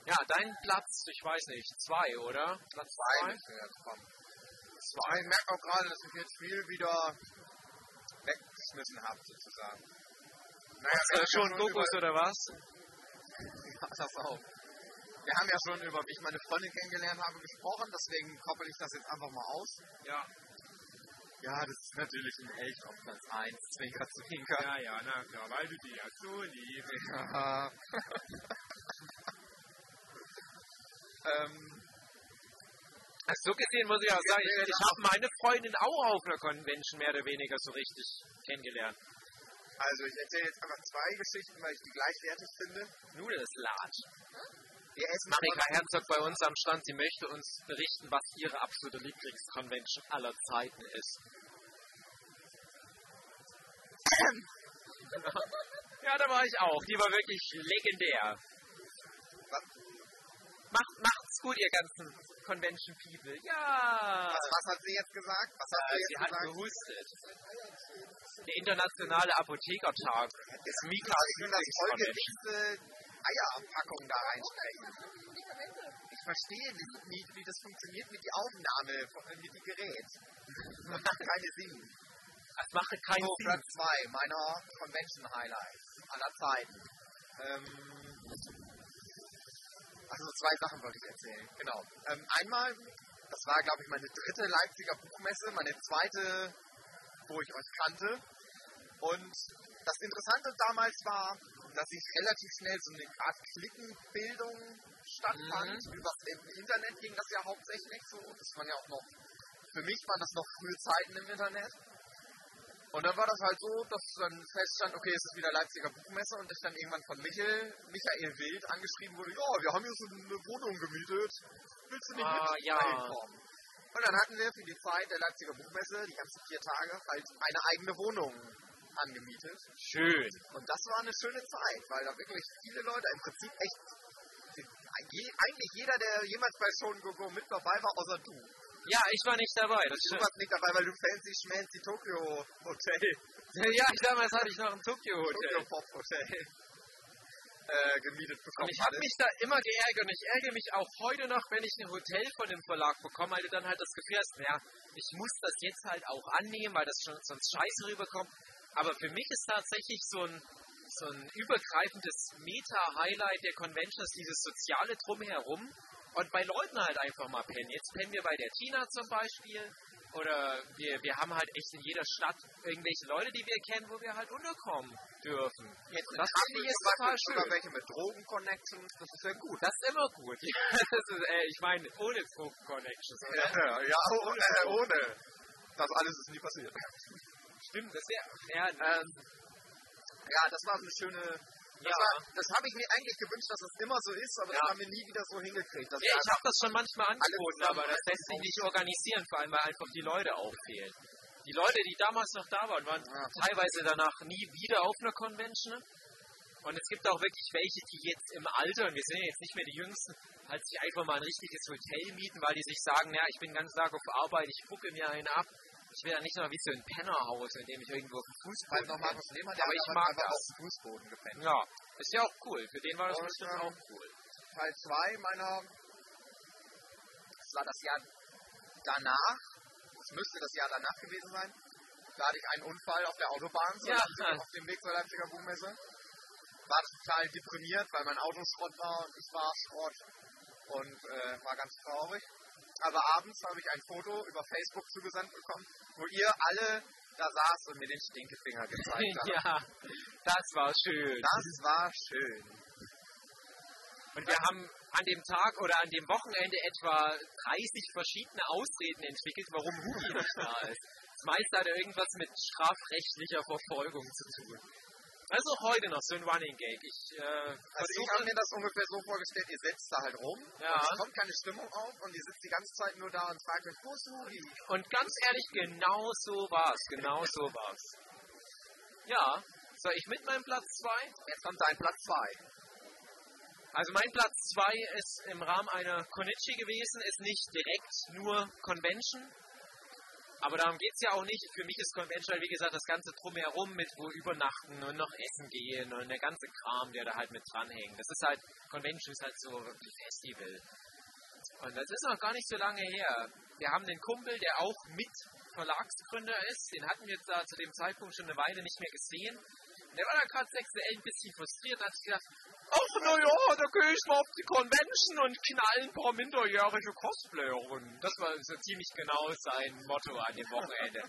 Ja, dein Platz, ich weiß nicht, zwei, oder? Platz Zwei. Zwei. Ich merke auch gerade, dass ich jetzt viel wieder weggeschmissen habe, sozusagen. Naja, du haben schon über, oder was? ja, das auch. Wir haben ja schon über, wie ich meine Freundin kennengelernt habe, gesprochen, deswegen koppel ich das jetzt einfach mal aus. Ja. Ja, das ist natürlich ein Elch auf Platz 1, Zwinker, Zwinker. Ja, ja, na klar, weil du die ja so liebst. Ja. ähm, Also so gesehen muss ich auch sagen, ich, ich habe meine Freundin auch auf einer Convention mehr oder weniger so richtig kennengelernt. Also ich erzähle jetzt einfach zwei Geschichten, weil ich die gleichwertig finde. Nudelslat. Wir essen Marika Herzog bei uns am Stand, sie möchte uns berichten, was ihre absolute Lieblingsconvention aller Zeiten ist. ja, da war ich auch. Die war wirklich legendär. Was? Macht, macht's gut, ihr ganzen Convention People. Ja. Was, was hat sie jetzt gesagt? Was hat Äh, sie sie hat gesagt? gehustet. Der internationale Apothekertag ist Mika Ich finde das folgerichste Eierpackung da reinstecken. Ich verstehe nicht, wie, wie das funktioniert mit der Aufnahme, von- mit dem Gerät. Macht keine Sinn. Das macht keinen So, Sinn. Platz 2 meiner Convention Highlights aller Zeiten. Ähm, also zwei Sachen wollte ich erzählen. Genau. Ähm, einmal, das war glaube ich meine dritte Leipziger Buchmesse, meine zweite, wo ich euch kannte. Und das Interessante damals war, dass ich relativ schnell so eine Art Klickenbildung stattfand. Über im Internet ging das ja hauptsächlich so. Das waren ja auch noch, für mich waren das noch frühe Zeiten im Internet. Und dann war das halt so, dass dann feststand, okay, es ist wieder Leipziger Buchmesse und ich dann irgendwann von Michael, Michael Wild angeschrieben wurde, ja, wir haben hier so eine Wohnung gemietet, willst du nicht Ah, mit ja. reinkommen? Und dann hatten wir für die Zeit der Leipziger Buchmesse, die ganzen vier Tage, halt eine eigene Wohnung angemietet. Schön. Und das war eine schöne Zeit, weil da wirklich viele Leute, im Prinzip echt, eigentlich jeder, der jemals bei Show Go Go mit dabei war, außer du. Ja, ich war nicht dabei, das Du warst nicht dabei, weil du fancy schmancy Tokyo Hotel Ja, damals hatte ich noch ein Tokyo-Hotel. Tokyo Pop Hotel äh, gemietet Und bekommen ich habe mich da immer geärgert und ich ärgere mich auch heute noch, wenn ich ein Hotel von dem Verlag bekomme, weil du dann halt das Gefühl hast, ja, ich muss das jetzt halt auch annehmen, weil das schon sonst scheiße rüberkommt. Aber für mich ist tatsächlich so ein, so ein übergreifendes Meta-Highlight der Convention ist dieses soziale Drumherum und bei Leuten halt einfach mal pennen. Jetzt pennen wir bei der Tina zum Beispiel oder wir, wir haben halt echt in jeder Stadt irgendwelche Leute, die wir kennen, wo wir halt unterkommen dürfen. Jetzt Das finde ich jetzt total sogar schön. welche mit Drogen-Connections, das ist ja gut. Das ist immer gut. Das ist, äh, ich meine, ohne Druck-Connections, oder? Ja, ja ohne, äh, ohne. Das alles ist nie passiert. Stimmt, das wäre. Ja, Ähm, ja, das war so eine schöne. Das, Ja. war- das habe ich mir eigentlich gewünscht, dass es immer so ist, aber das Ja. haben wir nie wieder so hingekriegt. Das ja, ich habe das schon manchmal angeboten, aber das lässt sich nicht organisieren, vor allem weil einfach die Leute auch fehlen. Die Leute, die damals noch da waren, waren Ja. teilweise danach nie wieder auf einer Convention. Und es gibt auch wirklich welche, die jetzt im Alter, und wir sind ja jetzt nicht mehr die Jüngsten, halt sich einfach mal ein richtiges Hotel mieten, weil die sich sagen, ja, ich bin den ganzen Tag auf Arbeit, ich bucke mir einen ab. Ich will ja nicht mal wie so ein Pennerhaus, in dem ich irgendwo auf dem Fußboden noch. Markus Lehmann, der Aber ich mag einfach das. auf dem Fußboden gepennt. Ja, ist ja auch cool. Für den war das Und, bestimmt ähm, auch cool. Teil 2 meiner, das war das Jahr danach, es müsste das Jahr danach gewesen sein, da hatte ich einen Unfall auf der Autobahn, zur Ja. Auf dem Weg zur Leipziger Buchmesse. War total deprimiert, weil mein Auto Schrott war und ich war Schrott und äh, war ganz traurig. Aber abends habe ich ein Foto über Facebook zugesandt bekommen, wo ihr alle da saßt und mir den Stinkefinger gezeigt habt. Ja, das war schön. Das war schön. Und wir haben an dem Tag oder an dem Wochenende etwa 30 verschiedene Ausreden entwickelt, warum Hugi nicht da ist. Das meiste hat irgendwas mit strafrechtlicher Verfolgung zu tun. Das ist auch heute noch so ein Running Gag. Ich äh, Also ich habe mir das ungefähr so vorgestellt, ihr sitzt da halt rum, Ja. und es kommt keine Stimmung auf und ihr sitzt die ganze Zeit nur da und fragt euch, wo ist Hugi? Und ganz ehrlich, genau so war's. Genau so war's. Ja, soll ich mit meinem Platz 2? Jetzt kommt dein Platz 2. Also mein Platz 2 ist im Rahmen einer Konichi gewesen, ist nicht direkt nur Convention. Aber darum geht es ja auch nicht. Für mich ist Convention halt, wie gesagt, das ganze Drumherum mit wo übernachten und noch essen gehen und der ganze Kram, der da halt mit dranhängt. Das ist halt, Convention ist halt so wie Festival. Und das ist noch gar nicht so lange her. Wir haben den Kumpel, der auch mit Verlagsgründer ist. Den hatten wir da zu dem Zeitpunkt schon eine Weile nicht mehr gesehen. Der war da gerade sexuell ein bisschen frustriert und hat sich gedacht, ach na ja, da gehe ich mal auf die Convention und knall ein paar minderjährige Cosplayerin. Das war so ziemlich genau sein Motto an dem Wochenende.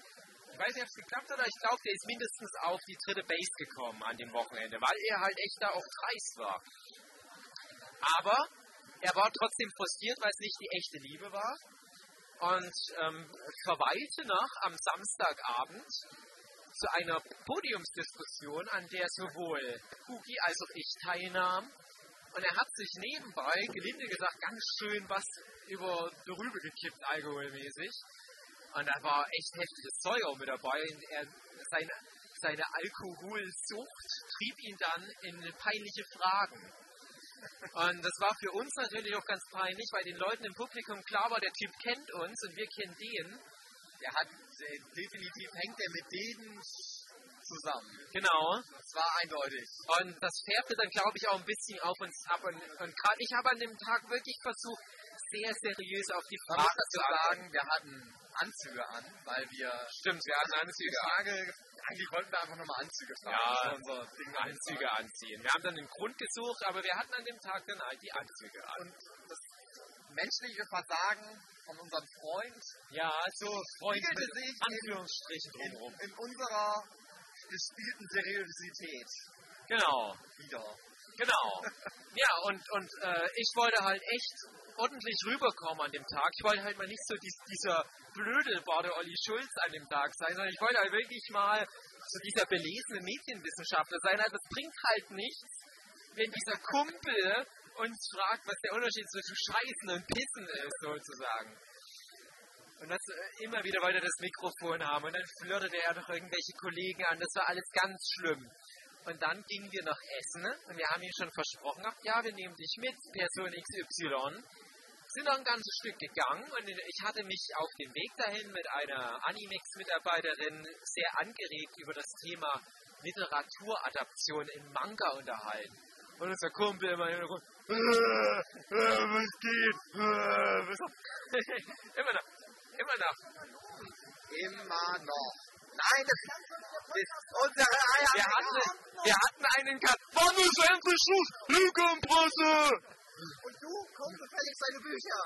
Ich weiß nicht, ob es geklappt hat, aber ich glaube, der ist mindestens auf die dritte Base gekommen an dem Wochenende, weil er halt echt da auch dreist war. Aber er war trotzdem frustriert, weil es nicht die echte Liebe war. Und ähm, verweilte noch am Samstagabend zu einer Podiumsdiskussion, an der sowohl Hugi als auch ich teilnahmen. Und er hat sich nebenbei, gelinde gesagt, ganz schön was über die Rübe gekippt, alkoholmäßig. Und da war echt heftiges Zeug auch mit dabei. Und er, seine, seine Alkoholsucht trieb ihn dann in peinliche Fragen. Und das war für uns natürlich auch ganz peinlich, weil den Leuten im Publikum klar war, der Typ kennt uns und wir kennen den. Der hat äh, definitiv hängt er mit denen zusammen. Genau. Das war eindeutig. Und das färbte dann, glaube ich, auch ein bisschen auf uns ab. Und, und gerade ich habe an dem Tag wirklich versucht, sehr seriös auf die Frage zu sagen, wir hatten Anzüge an, weil wir Stimmt, wir hatten Anzüge an. Frage, eigentlich wollten wir einfach nochmal Anzüge tragen. Ja, unser Ding Anzüge anziehen. Wir haben dann den Grund gesucht, aber wir hatten an dem Tag dann halt die Anzüge an. Und das menschliche Versagen von unserem Freund Ja, so Freund mit sich Anführungsstrichen in, drumherum. in unserer gespielten Seriosität Genau, wieder. genau. Ja, und, und äh, ich wollte halt echt ordentlich rüberkommen an dem Tag. Ich wollte halt mal nicht so dies, dieser Blödelbade Olli Schulz an dem Tag sein, sondern ich wollte halt wirklich mal so dieser belesene Medienwissenschaftler sein. Also es bringt halt nichts, wenn dieser Kumpel uns fragt, was der Unterschied zwischen Scheißen und Pissen ist, sozusagen. Und dass äh, immer wieder weiter das Mikrofon haben und dann flirtete er noch irgendwelche Kollegen an. Das war alles ganz schlimm. Und dann gingen wir noch essen und wir haben ihm schon versprochen, ach ja, wir nehmen dich mit, Person XY. Sind noch ein ganzes Stück gegangen und ich hatte mich auf dem Weg dahin mit einer Animex-Mitarbeiterin sehr angeregt über das Thema Literaturadaption in Manga unterhalten. Und unser Kumpel immer im Hintergrund, was geht? Äh, was immer noch, immer noch. Immer noch. Nein, das ist unsere Eier. Wir hatten, wir hatten einen Cut. Wann ist endlich Schluss? Lückenpresse! Und du, komm gefälligst deine Bücher.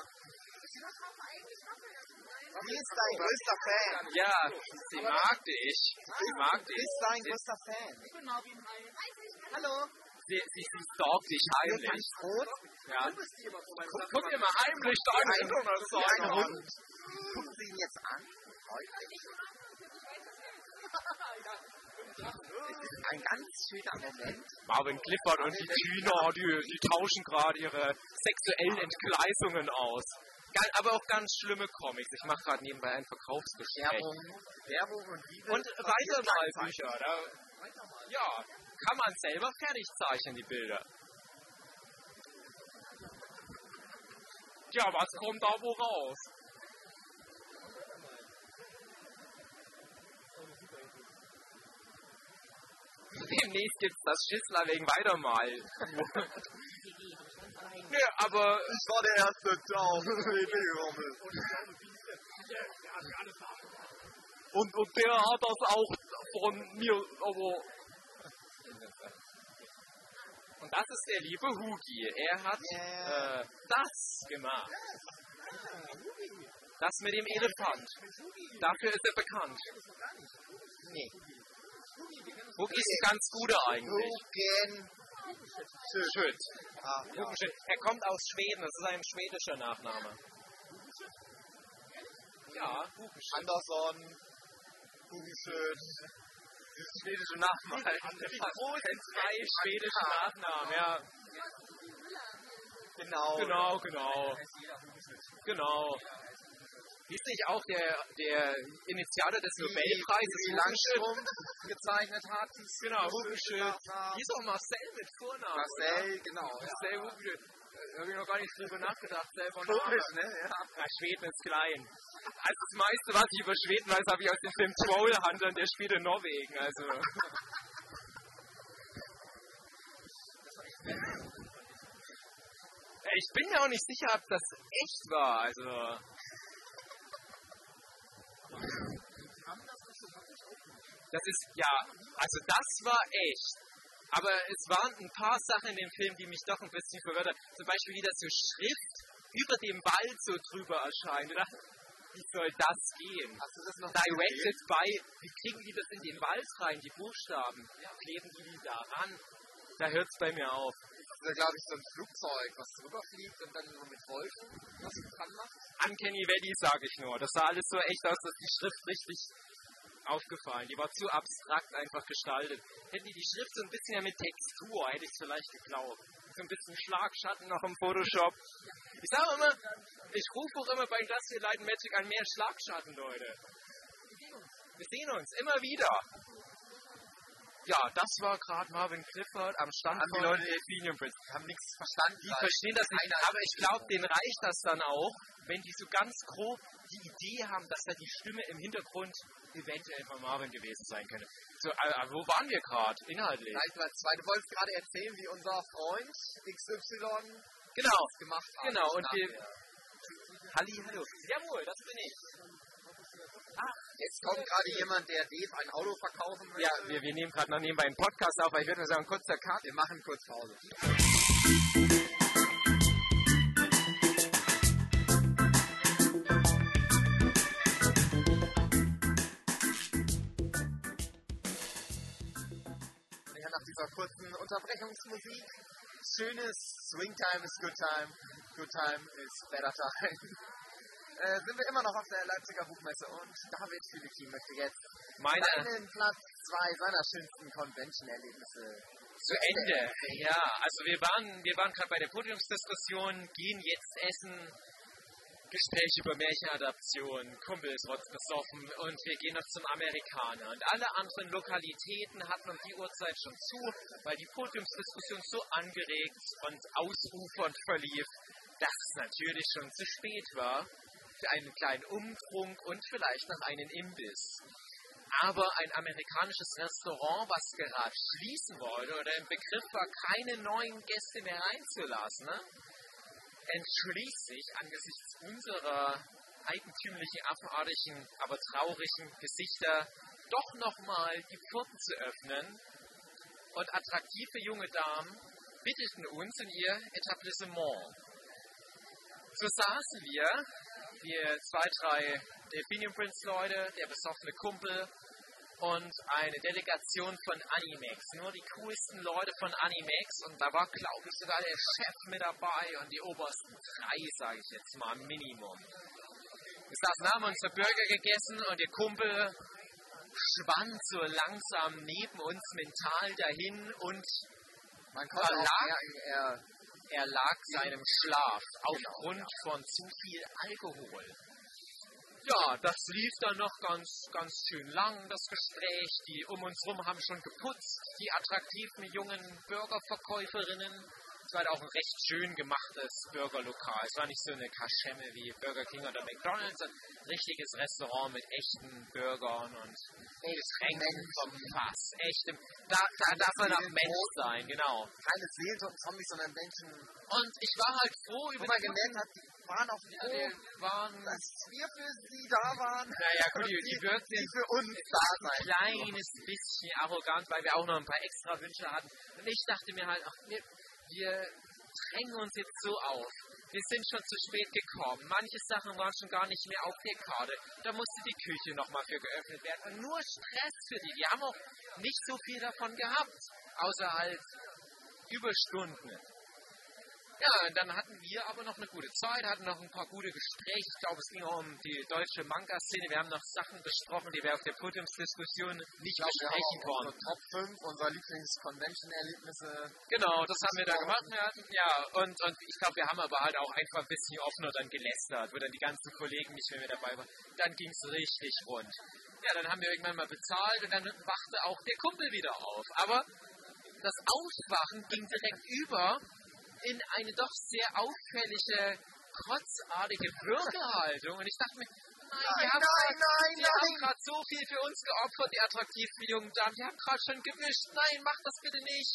Wie ist dein größter Fan? Ja, sie mag dich. Sie mag dich. ist dein größter Fan? Hallo. Sie, sie, sie stalkt dich heimlich. Ja. Guck, guck dir mal heimlich Wie deine ein, wie ein Internetseite an. Hund. Gucken Sie ihn jetzt an? Es ist ein ganz schöner Moment. Marvin Clifford und die Tina, die, die tauschen gerade ihre sexuellen Entgleisungen aus. Aber auch ganz schlimme Comics. Ich mache gerade nebenbei ein Verkaufsgespräch. Werbung, Werbung und Liebe. Und weiter mal Bücher. Da, ja, kann man selber fertig zeichnen, die Bilder. Ja, was kommt da wo raus? Demnächst gibt's das Schissler wegen weitermal. Nö, aber Ich war der erste. Babyrummel. Und, und der hat das auch von mir, aber. Und das ist der liebe Hugi. Er hat Yeah. äh, das gemacht. Das mit dem Elefant. Dafür ist er bekannt. Nee. Hugi ist ein ganz guter eigentlich. Hugen. Schütt. Ah, ja. Er kommt aus Schweden, das ist ein schwedischer Nachname. Ja, Hugenschütt. Anderson. Hugenschütt. Dieses schwedische Nachname. Die großen zwei schwedischen Nachnamen, ja. Genau. Genau, genau. Genau. Hieß nicht auch der, der Initiator des Nobelpreises Wie? Langstrom gezeichnet hat. Genau. Hugenschütt. Hieß auch Marcel mit Vornamen. Marcel, genau. Oder? Ja. Marcel. Da habe ich noch gar nicht drüber nachgedacht, selber Komisch, ne? Ja. Ja, Schweden ist klein. Also das meiste, was ich über Schweden weiß, habe ich aus dem Film Trollhunter und der spielt in Norwegen. Also. Ich bin mir auch nicht sicher, ob das echt war. Also. Das ist, ja, also das war echt. Aber es waren ein paar Sachen in dem Film, die mich doch ein bisschen verwirrt haben. Zum Beispiel wieder so Schrift über dem Wald so drüber erscheint. Ich dachte, wie soll das gehen? Hast du das noch Directed by, wie kriegen die das in den Wald rein, die Buchstaben? Kleben die die da ran? Da hört es bei mir auf. Das ist, glaube ich, so ein Flugzeug, was drüber fliegt und dann so mit Wolken was dran macht. Uncanny Valley, sage ich nur. Das sah alles so echt aus, dass die Schrift richtig aufgefallen. Die war zu abstrakt einfach gestaltet. Hätten die die Schrift so ein bisschen mehr mit Textur, hätte ich es vielleicht geglaubt. So ein bisschen Schlagschatten noch im Photoshop. Ich sage immer, ich rufe auch immer bei Industrial Light Magic an mehr Schlagschatten, Leute. Wir sehen uns immer wieder. Ja, das war gerade Marvin Clifford am Stand Haben die Leute- Athenium Bridge. Haben nichts verstanden. Die verstehen das nicht, aber ich glaube, denen reicht das dann auch, wenn die so ganz grob die Idee haben, dass da die Stimme im Hintergrund eventuell von Marvin gewesen sein könnte. So, äh, wo waren wir gerade inhaltlich? Vielleicht mal zwei. Du wolltest gerade erzählen, wie unser Freund XY Genau, das gemacht hat. genau. Und wir, Halli, hallo. Jawohl, das bin ich. Jetzt kommt gerade jemand, der Dave ein Auto verkaufen möchte. Ja, wir, wir nehmen gerade noch nebenbei einen Podcast auf, aber ich würde nur sagen, kurz der Cut. Wir machen kurz Pause. Dieser kurzen Unterbrechungsmusik. Schönes Swingtime is good time, good time is better time. Äh, sind wir immer noch auf der Leipziger Buchmesse und David Philippi möchte jetzt Meine seinen Platz zwei seiner schönsten Convention-Erlebnisse zu Ende. Ja, also wir waren, wir waren gerade bei der Podiumsdiskussion, gehen jetzt essen, Gespräche über Märchenadaption, Kumpels rotzen besoffen und wir gehen noch zum Amerikaner. Und alle anderen Lokalitäten hatten um die Uhrzeit schon zu, weil die Podiumsdiskussion so angeregt und ausufernd verlief, dass es natürlich schon zu spät war für einen kleinen Umtrunk und vielleicht noch einen Imbiss. Aber ein amerikanisches Restaurant, was gerade schließen wollte oder im Begriff war, keine neuen Gäste mehr reinzulassen, ne? Entschließt sich angesichts unserer eigentümlichen, affenartigen, aber traurigen Gesichter doch nochmal die Pforten zu öffnen. Und attraktive junge Damen bitteten uns in ihr Etablissement. So saßen wir, wir zwei, drei Delphinium Prince Leute, der besoffene Kumpel und eine Delegation von Animex. Nur die coolsten Leute von Animex und da war, glaube ich, sogar der Chef mit dabei und die obersten drei, sage ich jetzt mal, Minimum. Wir saßen, haben unsere Burger gegessen und ihr Kumpel schwand so langsam neben uns mental dahin und Man konnte er er lag seinem Schlaf aufgrund von zu viel Alkohol. Ja, das lief dann noch ganz, ganz schön lang, das Gespräch. Die um uns rum haben schon geputzt, die attraktiven jungen Burgerverkäuferinnen. Es war halt auch ein recht schön gemachtes Burgerlokal. Es war nicht so eine Kaschemme wie Burger King oder McDonalds, ein richtiges Restaurant mit echten Burgern und Getränken vom Fass. Echtem. Da, da darf man auch Mensch sein, genau. keine Seeltoten Zombies, sondern Menschen, Und ich war halt froh über man die gemerkt hat, die waren auch Ja, froh, die waren. dass wir für sie da waren. Naja, gut, die, die die für uns da sein. ein kleines bisschen arrogant, weil wir auch noch ein paar extra Wünsche hatten. Und ich dachte mir halt, ach, wir, wir drängen uns jetzt so auf. Wir sind schon zu spät gekommen. Manche Sachen waren schon gar nicht mehr auf der Karte. Da musste die Küche nochmal für geöffnet werden. Und nur Stress für die. Die haben auch nicht so viel davon gehabt. Außer halt Überstunden. Ja, und dann hatten wir aber noch eine gute Zeit, hatten noch ein paar gute Gespräche. Ich glaube, es ging auch um die deutsche Manga-Szene. Wir haben noch Sachen besprochen, die wir auf der Podiumsdiskussion nicht Ich glaube, besprechen konnten. Top 5 unserer Lieblings-Convention-Erlebnisse. Genau, das haben wir da gemacht. Wir hatten, ja, und, und ich glaube, wir haben aber halt auch einfach ein bisschen offener dann gelästert, wo dann die ganzen Kollegen nicht mehr mit dabei waren. Dann ging es richtig rund. Ja, dann haben wir irgendwann mal bezahlt und dann wachte auch der Kumpel wieder auf. Aber das Aufwachen ging direkt über in eine doch sehr auffällige, kotzartige Bürgerhaltung. Und ich dachte mir, nein, haben nein, nein, die haben gerade so viel für uns geopfert, die attraktiven jungen Damen. Die haben gerade schon gewischt. Nein, mach das bitte nicht.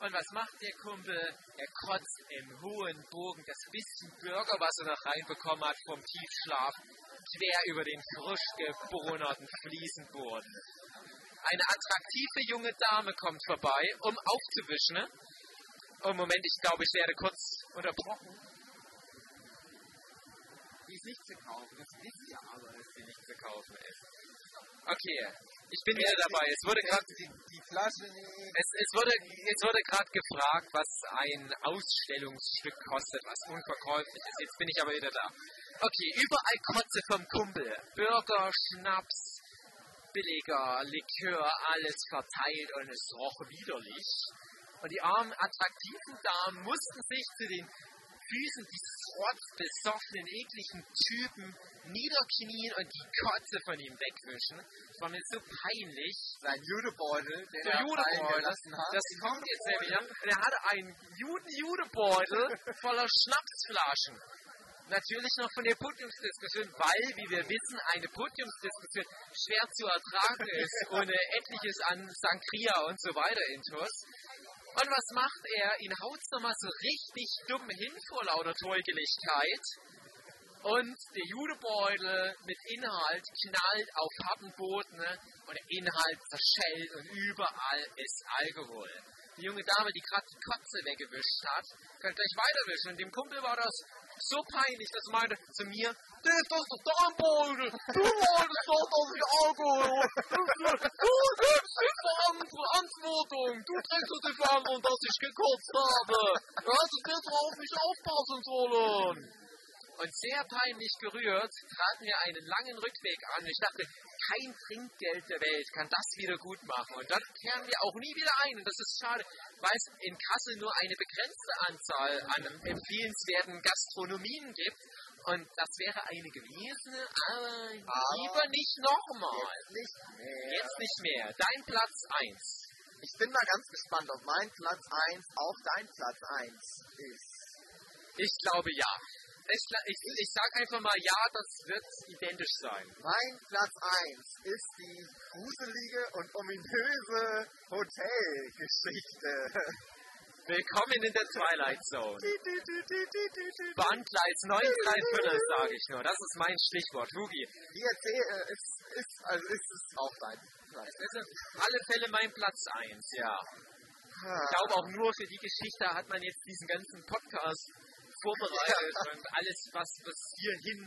Und was macht der Kumpel? Er kotzt im hohen Bogen das bisschen Burger, was er noch reinbekommen hat vom Tiefschlaf, quer über den frisch gebohnerten Fliesenboden. Eine attraktive junge Dame kommt vorbei, um aufzuwischen. Oh, Moment, ich glaube, ich werde kurz unterbrochen. Die ist nicht zu kaufen. Das wisst ihr aber, dass die nicht zu kaufen ist. Okay, ich bin wieder dabei. Es wurde gerade es, es wurde, es wurde gerade gefragt, was ein Ausstellungsstück kostet, was unverkäuflich ist. Jetzt bin ich aber wieder da. Okay, überall Kotze vom Kumpel. Burger, Schnaps, billiger Likör, alles verteilt und es roch widerlich. Und die armen, attraktiven Damen mussten sich zu den Füßen dieses rotzbesoffenen, ekligen Typen niederknien und die Kotze von ihm wegwischen. Das war mir so peinlich. Sein Judebeutel, den Der er Judebeutel, gelassen hat. das kommt jetzt ja wieder. Und er hatte einen Juden-Judebeutel voller Schnapsflaschen. natürlich noch von der Podiumsdiskussion, weil, wie wir wissen, eine Podiumsdiskussion schwer zu ertragen ist, ohne etliches an Sangria und so weiter intus. Und was macht er? Ihn haut nochmal so richtig dumm hin vor lauter Treugeligkeit. Und der Judebeutel mit Inhalt knallt auf harten ne? und der Inhalt zerschellt und überall ist Alkohol. Die junge Dame, die gerade die Kotze weggewischt hat, kann gleich weiterwischen. Und dem Kumpel war das so peinlich, dass meinte zu mir, das ist doch Darmbeutel, du wolltest doch, dass ich Alkohol, du nimmst die Verantwortung, du trägst die Verantwortung, dass ich gekotzt habe. Du hättest besser auf mich aufpassen sollen. Und sehr peinlich gerührt traten wir einen langen Rückweg an. Ich dachte, kein Trinkgeld der Welt kann das wieder gut machen. Und dann kehren wir auch nie wieder ein. Und das ist schade, weil es in Kassel nur eine begrenzte Anzahl an empfehlenswerten Gastronomien gibt. Und das wäre eine gewesen, aber, aber lieber nicht nochmal. Jetzt nicht mehr. Jetzt nicht mehr. Dein Platz 1. Ich bin mal ganz gespannt, ob mein Platz 1 auch dein Platz 1 ist. Ich glaube ja. Ich, ich, ich sage einfach mal, ja, das wird identisch sein. Mein Platz 1 ist die gruselige und ominöse Hotelgeschichte. Willkommen in der Twilight Zone. Bahngleis 9 Viertel, sage ich nur. Das ist mein Stichwort. Hugi. Die erzähle, ist, ist, also ist es auch dein Platz. Das ist auf alle Fälle mein Platz 1, ja. Ich glaube auch nur für die Geschichte hat man jetzt diesen ganzen Podcast vorbereitet und alles, was, was hierhin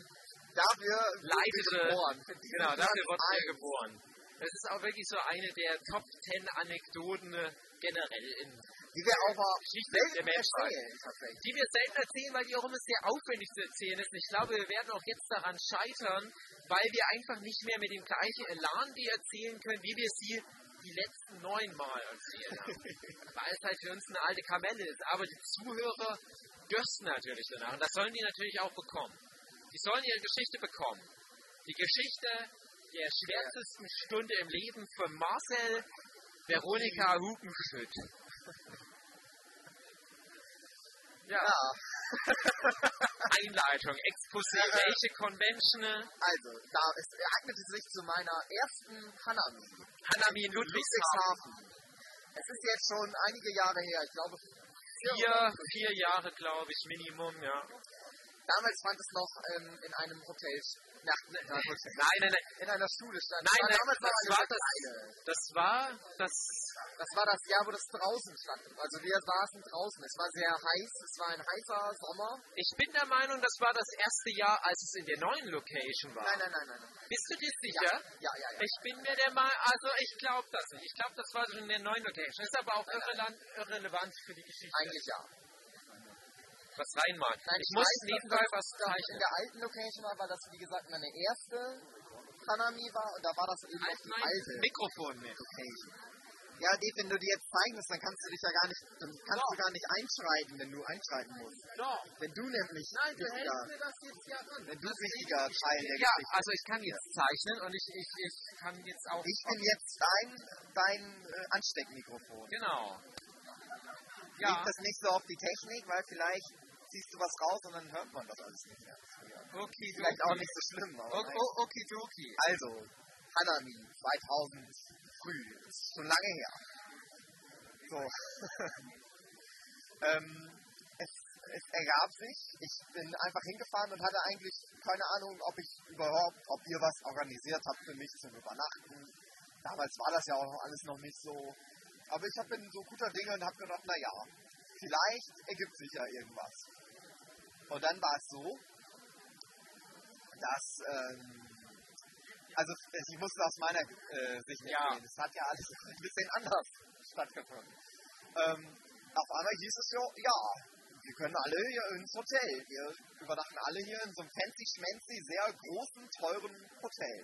dafür leitete. Geboren. Genau, dafür wurde er geboren. Das ist auch wirklich so eine der Top 10 Anekdoten generell in die wir aber Geschichte der Menschheit. Die wir selten erzählen, weil die auch immer sehr aufwendig zu erzählen ist. Und ich glaube, wir werden auch jetzt daran scheitern, weil wir einfach nicht mehr mit dem gleichen Elan die erzählen können, wie wir sie die letzten neun Mal erzählt haben. weil es halt für uns eine alte Kamelle ist. Aber die Zuhörer dürsten natürlich danach. Und das sollen die natürlich auch bekommen. Die sollen ihre Geschichte bekommen. Die Geschichte der schwärzesten Stunde im Leben von Marcel Veronika Hugenschütt. Ja. Einleitung, Exposé, Ja, welche Convention? Also, da, es ereignete sich zu meiner ersten Hanami. Hanami in. Ludwigshafen. Es ist jetzt schon einige Jahre her, ich glaube Vier, vier Jahre, glaube ich, Minimum, ja. Damals fand es noch ähm, in einem Hotel. Ja, Nein, nein, nein. in einer Schule statt. Nein, nein, das eine war das, das war das, Das war das Jahr, wo das draußen stand. Also wir saßen draußen. Es war sehr heiß, es war ein heißer Sommer. ich bin der Meinung, das war das erste Jahr, als es in der neuen Location war. Nein, nein, nein, nein. nein. Bist du dir sicher? Ja, ja, ja. Ich bin mir der Meinung, also ich glaube das nicht. Ich glaube, das war schon in der neuen Location. Ist aber auch irrelevant, irrelevant für die Geschichte. Eigentlich ja. Was reinmacht. Nein, Ich muss weiß, dass nebenbei was dass In zeichnen. der alten Location war, weil das, wie gesagt, meine erste Hanami war und da war das eben noch Halt die alte Mikrofon mit. Location. Ja, Dave, wenn du die jetzt zeichnest, dann kannst du dich ja gar nicht, dann kannst du gar nicht einschreiten, wenn du einschreiten musst. Doch. Wenn du nämlich Nein, du wichtiger, hältst mir das jetzt ja an. wenn du wichtiger Teil der Ja, Geschichte also ich kann jetzt zeichnen und ich, ich, ich kann jetzt auch. Ich bin jetzt dein, dein äh, Ansteckmikrofon. Genau. Ja. Ja, Liegt das nicht so auf die Technik, weil vielleicht ziehst du was raus und dann hört man das alles nicht mehr. okay, Vielleicht auch nicht so schlimm, aber Okay, oh, okidoki. Also, Hanami 2000 früh, ist schon lange her. So. ähm, es, es ergab sich, ich bin einfach hingefahren und hatte eigentlich keine Ahnung, ob ich überhaupt, ob ihr was organisiert habt für mich zum Übernachten. Damals war das ja auch alles noch nicht so. Aber ich bin so guter Dinge und habe gedacht, naja, vielleicht ergibt sich ja irgendwas. Und dann war es so, dass, ähm, also ich muss aus meiner äh, Sicht Ja. erzählen, es hat ja alles ein bisschen anders stattgefunden. Ähm, auf einmal hieß es ja, ja, wir können alle hier ins Hotel. Wir übernachten alle hier in so einem fancy schmancy, sehr großen, teuren Hotel.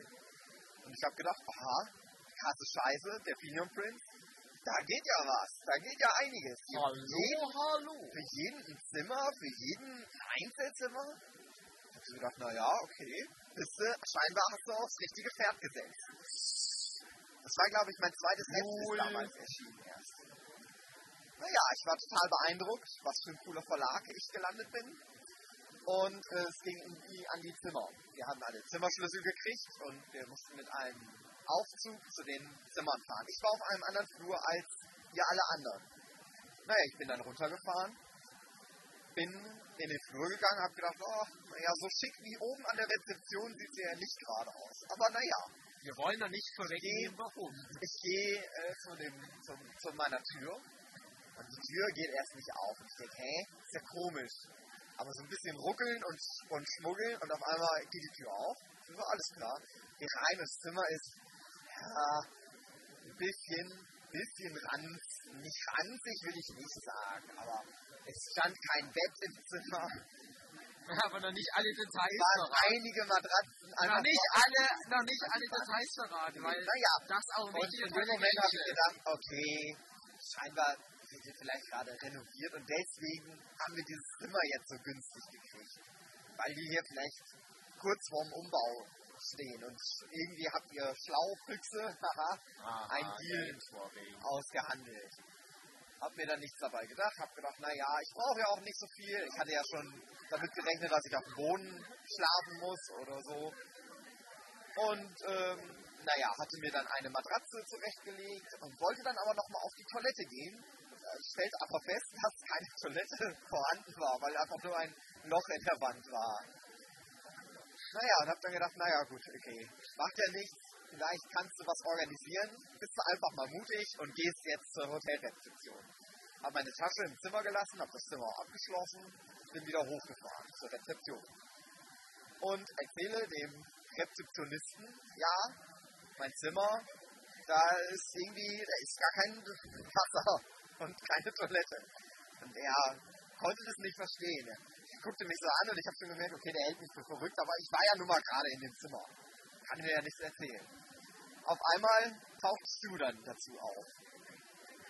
Und ich habe gedacht, aha, krasse Scheiße, der Pinion Prince, da geht ja was, da geht ja einiges. Für jeden, hallo. für jeden ein Zimmer, für jeden ein Einzelzimmer. Ich habe gedacht, naja, okay, bist du, scheinbar hast du aufs richtige Pferd gesetzt. Das war, glaube ich, mein zweites Heft damals erschienen erst. Naja, ich war total beeindruckt, was für ein cooler Verlag ich gelandet bin. und es ging irgendwie an die Zimmer. Wir haben alle Zimmerschlüssel gekriegt und wir mussten mit einem Aufzug zu den Zimmern fahren. Ich war auf einem anderen Flur als wir alle anderen. Naja, ich bin dann runtergefahren, bin in den Flur gegangen, habe gedacht, oh, naja, so schick wie oben an der Rezeption sieht sie ja nicht gerade aus. Aber naja. Wir wollen da nicht vorwegnehmen, warum. Ich gehe äh, zu, dem, zu, zu meiner Tür und die Tür geht erst nicht auf. Ich denke, hä, ist ja komisch aber so ein bisschen ruckeln und, und schmuggeln und auf einmal geht die Tür auf. Das war alles klar. Geh rein, das Zimmer ist ja, ein bisschen, bisschen ranz, nicht ranzig will ich nicht sagen, aber es stand kein Bett im Zimmer. Aber noch nicht alle Details Es waren einige Matratzen. Noch nicht alle, noch nicht alle Details verraten, weil naja, das auch und in dem Moment habe ich gedacht, okay, scheinbar sind wir vielleicht gerade renoviert und deswegen haben wir dieses Zimmer jetzt so günstig gekriegt. Weil die hier vielleicht kurz vorm Umbau stehen und irgendwie habt ihr Schlaufüchse, haha, ein Deal ausgehandelt. Hab mir dann nichts dabei gedacht, hab gedacht, naja, ich brauche ja auch nicht so viel. Ich hatte ja schon damit gerechnet, dass ich auf dem Boden schlafen muss oder so. Und ähm, naja, hatte mir dann eine Matratze zurechtgelegt und wollte dann aber nochmal auf die Toilette gehen stellt aber fest, dass keine Toilette vorhanden war, weil einfach nur ein Loch in der Wand war. Naja, und hab dann gedacht, naja gut, okay, macht ja nichts, vielleicht kannst du was organisieren, bist du einfach mal mutig und gehst jetzt zur Hotelrezeption. Hab meine Tasche im Zimmer gelassen, hab das Zimmer abgeschlossen, bin wieder hochgefahren zur Rezeption. Und erzähle dem Rezeptionisten, ja, mein Zimmer, da ist irgendwie, da ist gar kein Wasser und keine Toilette. Und er konnte das nicht verstehen. Guckte mich so an und ich habe schon gemerkt, okay, der hält mich für verrückt, aber ich war ja nun mal gerade in dem Zimmer. Kann mir ja nichts erzählen. Auf einmal tauchtest du dann dazu auf.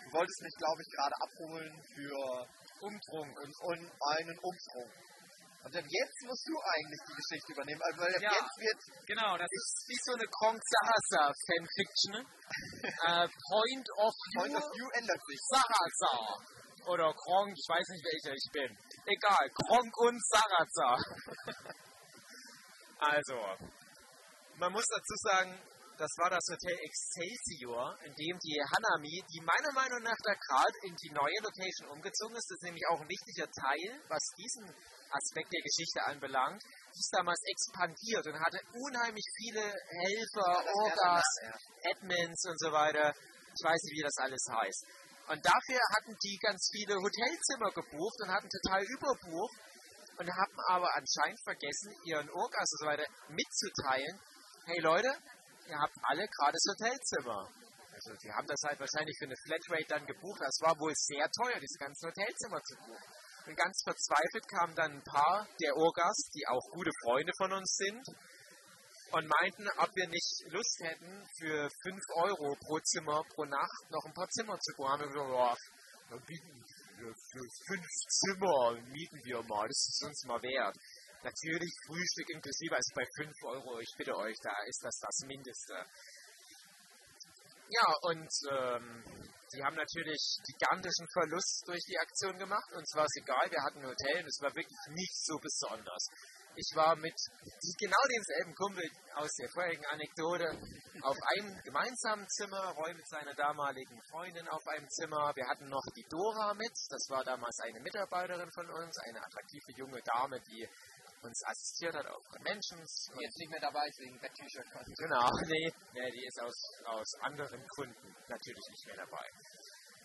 Du wolltest mich, glaube ich, gerade abholen für Umtrunk und, und einen Umtrunk. Und dann jetzt musst du eigentlich die Geschichte übernehmen. Also weil ja, jetzt wird. Genau, das ist wie so eine Kronk Sahasa Fanfiction. uh, Point of View. Point of View ändert sich. Sahasa. Oder Kronk, ich weiß nicht welcher ich bin. Egal, Kronk und Saraza. also, man muss dazu sagen, das war das Hotel Excelsior, in dem die Hanami, die meiner Meinung nach da gerade in die neue Location umgezogen ist, das ist nämlich auch ein wichtiger Teil, was diesen Aspekt der Geschichte anbelangt, die ist damals expandiert und hatte unheimlich viele Helfer, Orgas, Admins und so weiter. Ich weiß nicht, wie das alles heißt. Und dafür hatten die ganz viele Hotelzimmer gebucht und hatten total überbucht und haben aber anscheinend vergessen, ihren Orgas und so weiter mitzuteilen. Hey Leute, ihr habt alle gratis Hotelzimmer. Also die haben das halt wahrscheinlich für eine Flatrate dann gebucht. Das war wohl sehr teuer, diese ganzen Hotelzimmer zu buchen. Und ganz verzweifelt kamen dann ein paar der Orgas, die auch gute Freunde von uns sind, und meinten, ob wir nicht Lust hätten, für 5 Euro pro Zimmer pro Nacht noch ein paar Zimmer zu buchen. Haben wir gesagt, boah, wir bieten für, für fünf Zimmer mieten wir mal, das ist uns mal wert. Natürlich Frühstück inklusive, also bei 5 Euro, ich bitte euch, da ist das das Mindeste. Ja, und ähm, Sie haben natürlich gigantischen Verlust durch die Aktion gemacht. und zwar ist egal, wir hatten ein Hotel und es war wirklich nicht so besonders. Ich war mit genau demselben Kumpel aus der vorherigen Anekdote auf einem gemeinsamen Zimmer, Roy mit seiner damaligen Freundin auf einem Zimmer. Wir hatten noch die Dora mit, das war damals eine Mitarbeiterin von uns, eine attraktive junge Dame, die uns assistiert hat, auch Menschen. Die jetzt nicht mehr dabei ist wegen Betttücher. Genau, nee, nee, die ist aus, aus anderen Gründen natürlich nicht mehr dabei.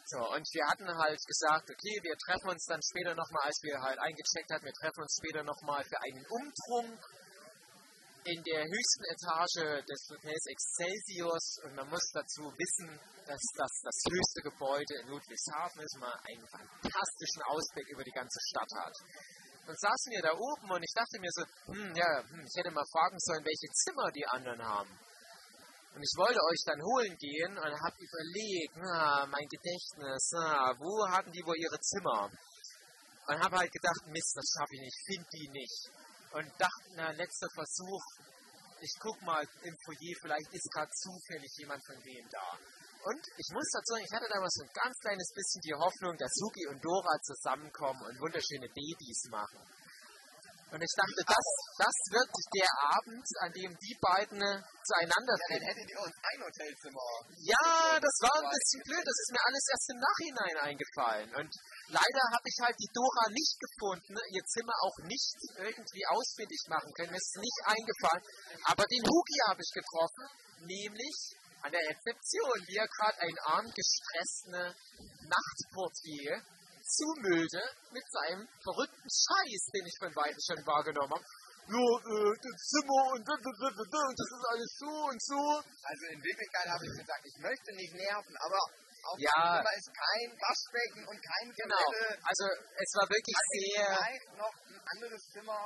So, und wir hatten halt gesagt, okay, wir treffen uns dann später nochmal, als wir halt eingecheckt hatten, wir treffen uns später nochmal für einen Umtrunk in der höchsten Etage des Hotels Excelsiors und man muss dazu wissen, dass das das höchste Gebäude in Ludwigshafen ist, man einen fantastischen Ausblick über die ganze Stadt hat. Dann saßen wir da oben und ich dachte mir so, hm, ja, hm, ich hätte mal fragen sollen, welche Zimmer die anderen haben. Und ich wollte euch dann holen gehen und habe überlegt, na, mein Gedächtnis, na, wo hatten die wohl ihre Zimmer? Und habe halt gedacht, Mist, das schaffe ich nicht, finde die nicht. Und dachte, na, letzter Versuch, ich guck mal im Foyer, vielleicht ist gerade zufällig jemand von denen da. Und ich muss dazu sagen, ich hatte damals ein ganz kleines bisschen die Hoffnung, dass Suki und Dora zusammenkommen und wunderschöne Babys machen. Und ich dachte, das, das wird der Abend, an dem die beiden zueinander Ja, dann finden. hättet ihr uns ein Hotelzimmer. Ja, das war ein bisschen blöd. Das ist mir alles erst im Nachhinein eingefallen. Und leider habe ich halt die Dora nicht gefunden, ihr Zimmer auch nicht irgendwie ausfindig machen können. Mir ist nicht eingefallen. Aber den Hugi habe ich getroffen, nämlich an der Rezeption, wie er gerade einen arm gestressten Nachtportier zumüllte mit seinem verrückten Scheiß, den ich von Weitem schon wahrgenommen habe. Ja, äh, das Zimmer und das, das, das, ist alles so und so. Also in Wirklichkeit habe ich gesagt, ich möchte nicht nerven, aber auf Ja. dem Zimmer ist kein Waschbecken und kein Genau. Toilette. Also es war wirklich ich sehr, vielleicht noch ein anderes Zimmer?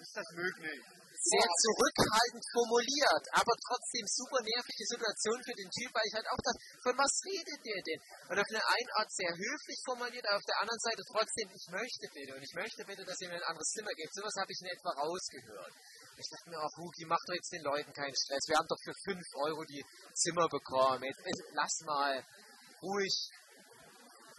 Ist das möglich? Sehr zurückhaltend formuliert, aber trotzdem super nervige Situation für den Typ, weil ich halt auch dachte, von was redet der denn? Und auf der einen Art sehr höflich formuliert, aber auf der anderen Seite trotzdem, ich möchte bitte und ich möchte bitte, dass ihr mir ein anderes Zimmer gebt. Sowas habe ich in etwa rausgehört. Ich dachte mir auch, Hugi, mach doch jetzt den Leuten keinen Stress. Wir haben doch für 5 Euro die Zimmer bekommen. Jetzt, jetzt lass mal ruhig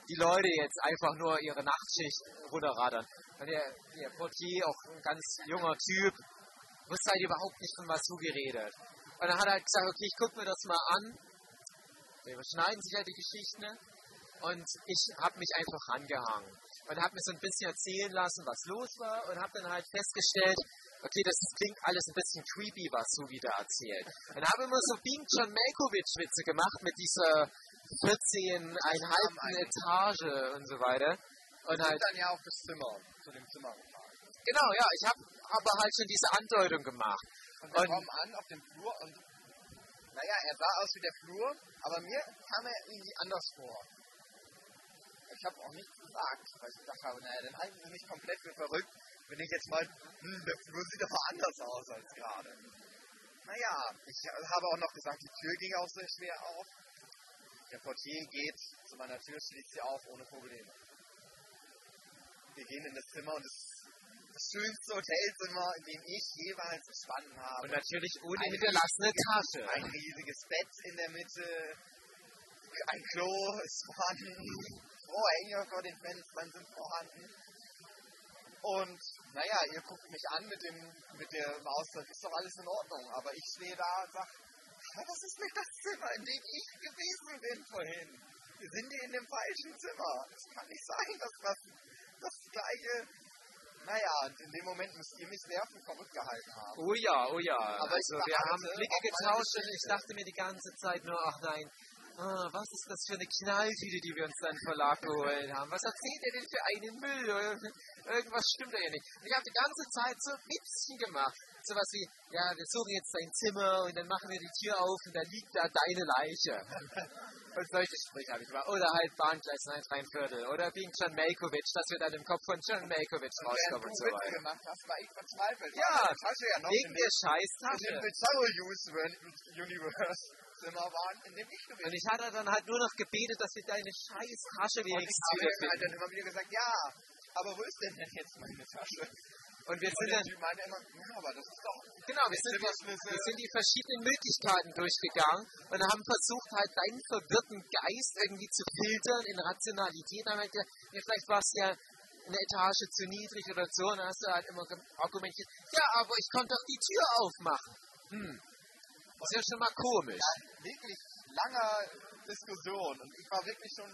die Leute jetzt einfach nur ihre Nachtschicht runterradern. Und der, der Portier, auch ein ganz junger Typ, wusste halt überhaupt nicht, von was du geredet. Und dann hat er halt gesagt, okay, ich gucke mir das mal an. Wir überschneiden sich ja die Geschichten. Und ich habe mich einfach rangehangen. Und habe mir so ein bisschen erzählen lassen, was los war. Und habe dann halt festgestellt, okay, das klingt alles ein bisschen creepy, was du wieder erzählt. Und habe immer so Beam John Malkovich-Witze gemacht mit dieser 14,5 Etage und so weiter. Und Wir halt dann ja auf das Zimmer, zu dem Zimmer gefahren. Genau, ja, ich habe aber halt schon diese Andeutung gemacht. Und wir Und- kommen an auf dem Flur und naja, er sah aus wie der Flur, aber mir kam er irgendwie anders vor. Ich habe auch nichts gesagt, weil ich gedacht habe, naja, dann halten sie mich komplett für verrückt, wenn ich jetzt mal, hm, der Flur sieht aber anders aus als gerade. Naja, ich habe auch noch gesagt, die Tür ging auch sehr schwer auf. Der Portier geht zu meiner Tür, schließt sie auf ohne Probleme. Wir gehen in das Zimmer und es ist schönste Hotelzimmer, in dem ich jeweils gestanden habe. Und natürlich ohne Ein hinterlassene Tasche. Ein riesiges Bett in der Mitte, ein Klo ist vorhanden, Vorhänge vor den Fenstern sind vorhanden. Und naja, ihr guckt mich an mit dem, mit dem Ausdruck, ist doch alles in Ordnung. Aber ich stehe da und sage, das ist nicht das Zimmer, in dem ich gewesen bin vorhin. Wir sind hier in dem falschen Zimmer. Es kann nicht sein, dass das das gleiche. Naja, in dem Moment müsst ihr mich für verrückt gehalten haben. Oh ja, oh ja. Aber also, wir haben Blicke getauscht und ich dachte mir die ganze Zeit nur, ach nein, ah, was ist das für eine Knalltüte, die wir uns dann Verlag geholt haben? Was erzählt ihr denn für einen Müll? Irgendwas stimmt da ja nicht. Und ich habe die ganze Zeit so Witzchen gemacht. Sowas wie, ja, wir suchen jetzt dein Zimmer und dann machen wir die Tür auf und da liegt da deine Leiche. Und solche Sprüche habe ich gemacht. Oder halt Bahngleis 9 3 Viertel. Oder wegen John Malkovich, dass wir dann im Kopf von John Malkovich rauskommen und so weiter. gemacht hast, war ich verzweifelt. Ja, Tasche ja noch Wegen der dem, scheiß in dem Universe waren, Und ich hatte dann halt nur noch gebetet, dass wir deine scheiß Tasche Und ich wenigstens habe halt dann immer wieder gesagt, ja, aber wo ist denn denn jetzt meine Tasche? Und wir sind dann, Typ meinte immer, ja, aber das ist doch... genau, wir sind, wir sind die verschiedenen Möglichkeiten durchgegangen und haben versucht, halt deinen verwirrten Geist irgendwie zu filtern in Rationalität. Dann haben wir gesagt, ja, vielleicht war es ja eine Etage zu niedrig oder so. Und dann hast du halt immer argumentiert, ja, aber ich konnte doch die Tür aufmachen. Hm, das ist ja schon mal komisch. Ja, wirklich langer Diskussion und ich war wirklich schon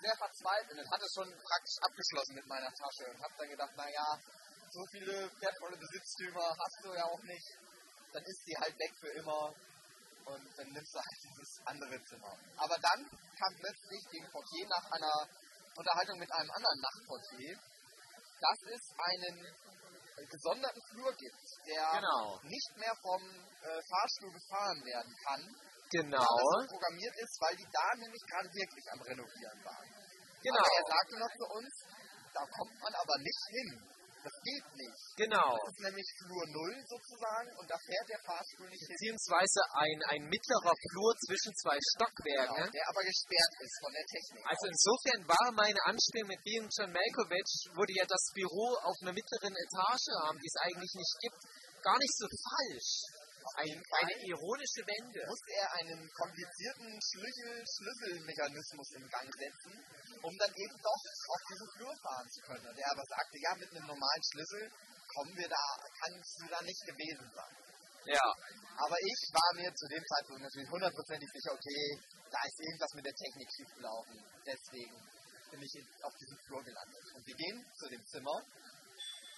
sehr verzweifelt und hatte schon praktisch abgeschlossen mit meiner Tasche und habe dann gedacht, naja, so viele wertvolle Besitztümer hast du ja auch nicht, dann ist die halt weg für immer und dann nimmst du halt dieses andere Zimmer. Aber dann kam plötzlich gegen Portier nach einer Unterhaltung mit einem anderen Nachtportier, dass es einen gesonderten Flur gibt, der Genau. nicht mehr vom äh, Fahrstuhl gefahren werden kann, Genau, weil das so programmiert ist, weil die da nämlich gerade wirklich am Renovieren waren. genau, Aber er sagte noch zu uns, da kommt man aber nicht hin. Das geht nicht. genau. Das ist nämlich Flur 0 sozusagen und da fährt der Fahrstuhl nicht hin. Beziehungsweise ein, ein mittlerer Flur zwischen zwei Stockwerken. Genau, der aber gesperrt ist von der Technik. Also insofern war meine Anspielung mit Being John Malkovich, wo die ja das Büro auf einer mittleren Etage haben, die es eigentlich nicht gibt, gar nicht so falsch. Ein, eine ironische Wende. muss er einen komplizierten Schlüssel Schlüsselmechanismus in Gang setzen, um dann eben doch auf diesen Flur fahren zu können. Und er aber sagte, ja, mit einem normalen Schlüssel kommen wir da, kannst du da nicht gewesen sein. Ja. Aber ich war mir zu dem Zeitpunkt natürlich hundertprozentig sicher, okay, da ist irgendwas mit der Technik schiefgelaufen. Deswegen bin ich auf diesem Flur gelandet. Und wir gehen zu dem Zimmer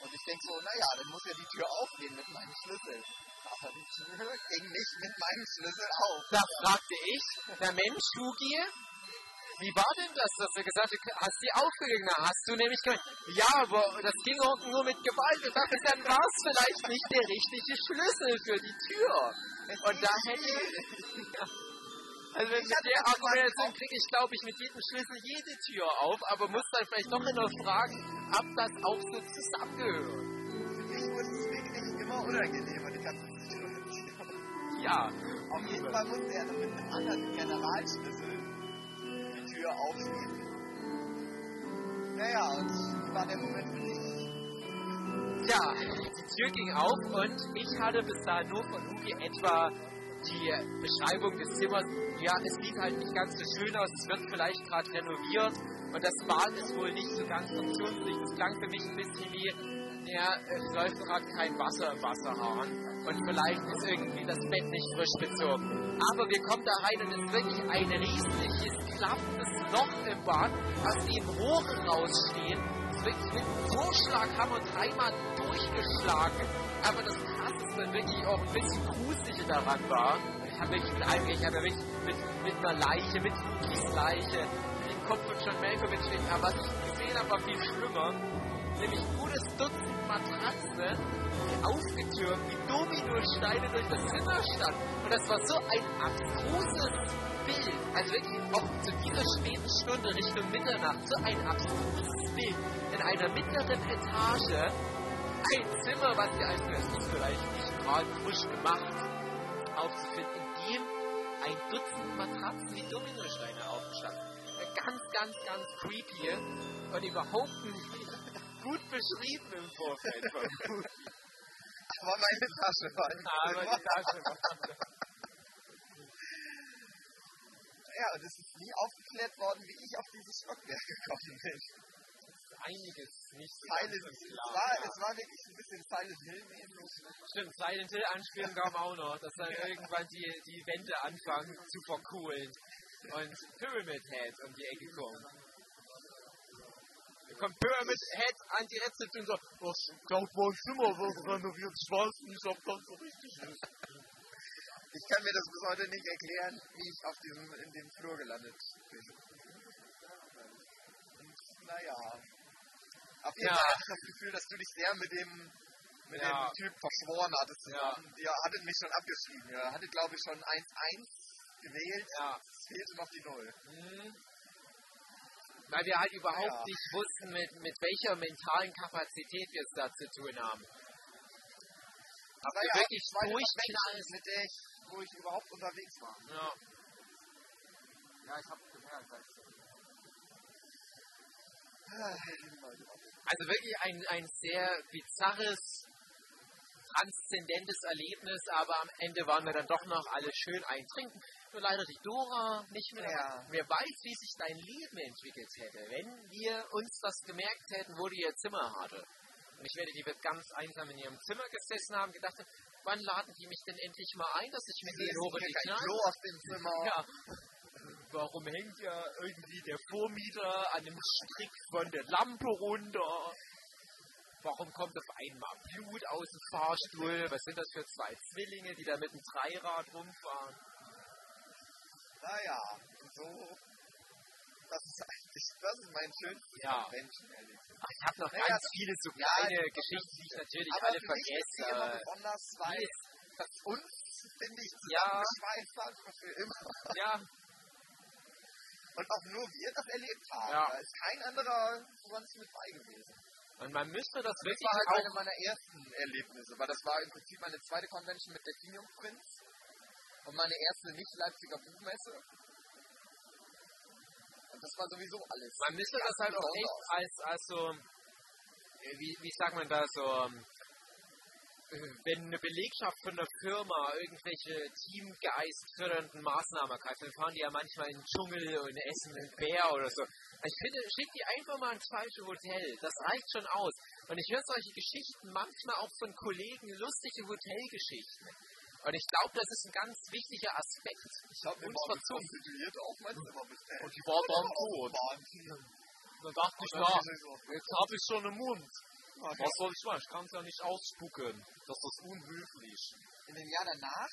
und ich denke so, naja, dann muss ja die Tür aufgehen mit meinem Schlüssel. Aber die Tür ging nicht mit meinem Schlüssel auf. Da fragte ich, der Mensch, Hugi, wie war denn das, dass du gesagt hast, hast die aufgelegt? Na, hast du nämlich gesagt, ja, aber das ging auch nur mit Gewalt. Ich dachte, dann war es vielleicht nicht der richtige Schlüssel für die Tür. Und da hätte ich... Also mit der Argumentation kriege ich, glaube ich, mit jedem Schlüssel jede Tür auf, aber muss dann vielleicht doch noch fragen, ob das auch so zusammengehört. Für mich wurde es wirklich immer unangenehmer, die ganze Situation. Ja, Auf jeden Fall musste er dann mit einem anderen Generalschlüssel die Tür aufschließen. Naja, und war der Moment für mich. Ja, die Tür ging auf und ich hatte bis dahin nur von Hugi etwa die Beschreibung des Zimmers. Ja, es sieht halt nicht ganz so schön aus, es wird vielleicht gerade renoviert und das Bad ist wohl nicht so ganz funktionsfähig. Das klang für mich ein bisschen wie, ja, es läuft gerade kein Wasser im Wasserhahn und vielleicht ist irgendwie das Bett nicht frisch bezogen. Aber wir kommen da rein und es ist wirklich ein riesiges, klaffendes Loch im Bad, aus dem Rohre rausstehen wirklich mit einem Vorschlaghammer dreimal durchgeschlagen. Aber das krasseste, wirklich auch ein bisschen gruselige daran war, ich habe wirklich mit einem, ich habe wirklich mit, mit einer Leiche, mit Lukis Leiche, dem Kopf von John Malkovich stehen, aber was ich gesehen habe, war viel schlimmer. Nämlich gutes Dutzend Matratzen, die aufgetürmt, wie Dominosteine durch das Zimmer standen. Und das war so ein abstruses Bild. Also wirklich auch zu dieser späten Stunde Richtung Mitternacht, so ein abstruses Bild. In einer mittleren Etage ein Zimmer, was dir als vielleicht nicht gerade frisch gemacht aufzufinden, in dem ein Dutzend Matratzen wie Dominosteine aufgestanden. Ganz, ganz, ganz creepy und überhaupt nicht gut beschrieben im Vorfeld. Aber meine Tasche war nicht Aber die Tasche war Ja, und es ist nie aufgeklärt worden, wie ich auf dieses Stockwerk gekommen bin. Einiges nicht so Silent, ganz es, klar. war, ja. es war wirklich ein bisschen Silent Hill-mäßig. Stimmt, Silent Hill Anspielung kam auch noch, dass dann irgendwann die, die Wände anfangen zu verkohlen und Pyramid Head um die Ecke kommen. Da kommt Pyramid Head an die Rezeption und sagt, ich glaube, mein Zimmer wird renoviert, ich weiß nicht, ob das so richtig ist. Ich kann mir das bis heute nicht erklären, wie ich auf diesem, in dem Flur gelandet bin. Und, naja. Auf jeden Ja. Fall hatte ich das Gefühl, dass du dich sehr mit dem, mit Ja. dem Typ verschworen hattest. Ja. Ihr hattet mich schon abgeschrieben. Ihr hattet, glaube ich, schon 1-1 gewählt. Ja. Es fehlte noch die Null. Mhm. Weil wir halt überhaupt Ja. nicht wussten, mit, mit welcher mentalen Kapazität wir es da zu tun haben. Aber wir ja, wirklich durchknallen. Mit der ich, wo ich überhaupt unterwegs war. Ja. Ja, ich habe gemerkt, dass Also wirklich ein, ein sehr bizarres, transzendentes Erlebnis, aber am Ende waren wir dann doch noch alle schön eintrinken. Nur leider die Dora nicht mehr. Ja. Wer weiß, wie sich dein Leben entwickelt hätte, wenn wir uns das gemerkt hätten, wo die ihr Zimmer hatte. Und ich werde, die wird ganz einsam in ihrem Zimmer gesessen haben, gedacht, haben, wann laden die mich denn endlich mal ein, dass ich mit hier die kein Kneipe Klo auf dem Zimmer. ja. Warum hängt ja irgendwie der Vormieter an dem Strick von der Lampe runter? Warum kommt auf einmal Blut aus dem Fahrstuhl? Was sind das für zwei Zwillinge, die da mit dem Dreirad rumfahren? Naja, und so. Das ist eigentlich, das ist mein schönstes Ja. Menschenerlebnis. Ach, ich habe noch Naja, ganz viele so ja, kleine das- Geschichten, die ich natürlich Aber alle vergesse. immer besonders, weil Yes. das uns, finde ich, Ja. zusammengeschweißt hat für immer. Ja, Und auch nur wir das erlebt haben. Ja. Da ist kein anderer sonst mit bei gewesen. und man müsste das Das wirklich war halt auch eine meiner ersten Erlebnisse, weil das war im Prinzip meine zweite Convention mit der Kingdom Prince und meine erste Nicht-Leipziger Buchmesse. Und das war sowieso alles. Man müsste das halt auch echt als, als so, wie, wie sagt man da, so, wenn eine Belegschaft von der Firma irgendwelche teamgeistfördernden Maßnahmen ergreift, dann fahren die ja manchmal in den Dschungel und essen einen Bär oder so. Ich finde, schick die einfach mal ins falsche Hotel. Das reicht schon aus. Und ich höre solche Geschichten manchmal auch von Kollegen, lustige Hotelgeschichten. Und ich glaube, das ist ein ganz wichtiger Aspekt. Ich habe uns immer verzogen. Und die war dann tot. Dann dachte ich, na, jetzt habe ich schon einen Mund. Was soll ich machen? Ich kann es ja nicht ausspucken. Das ist unhöflich. In dem Jahr danach,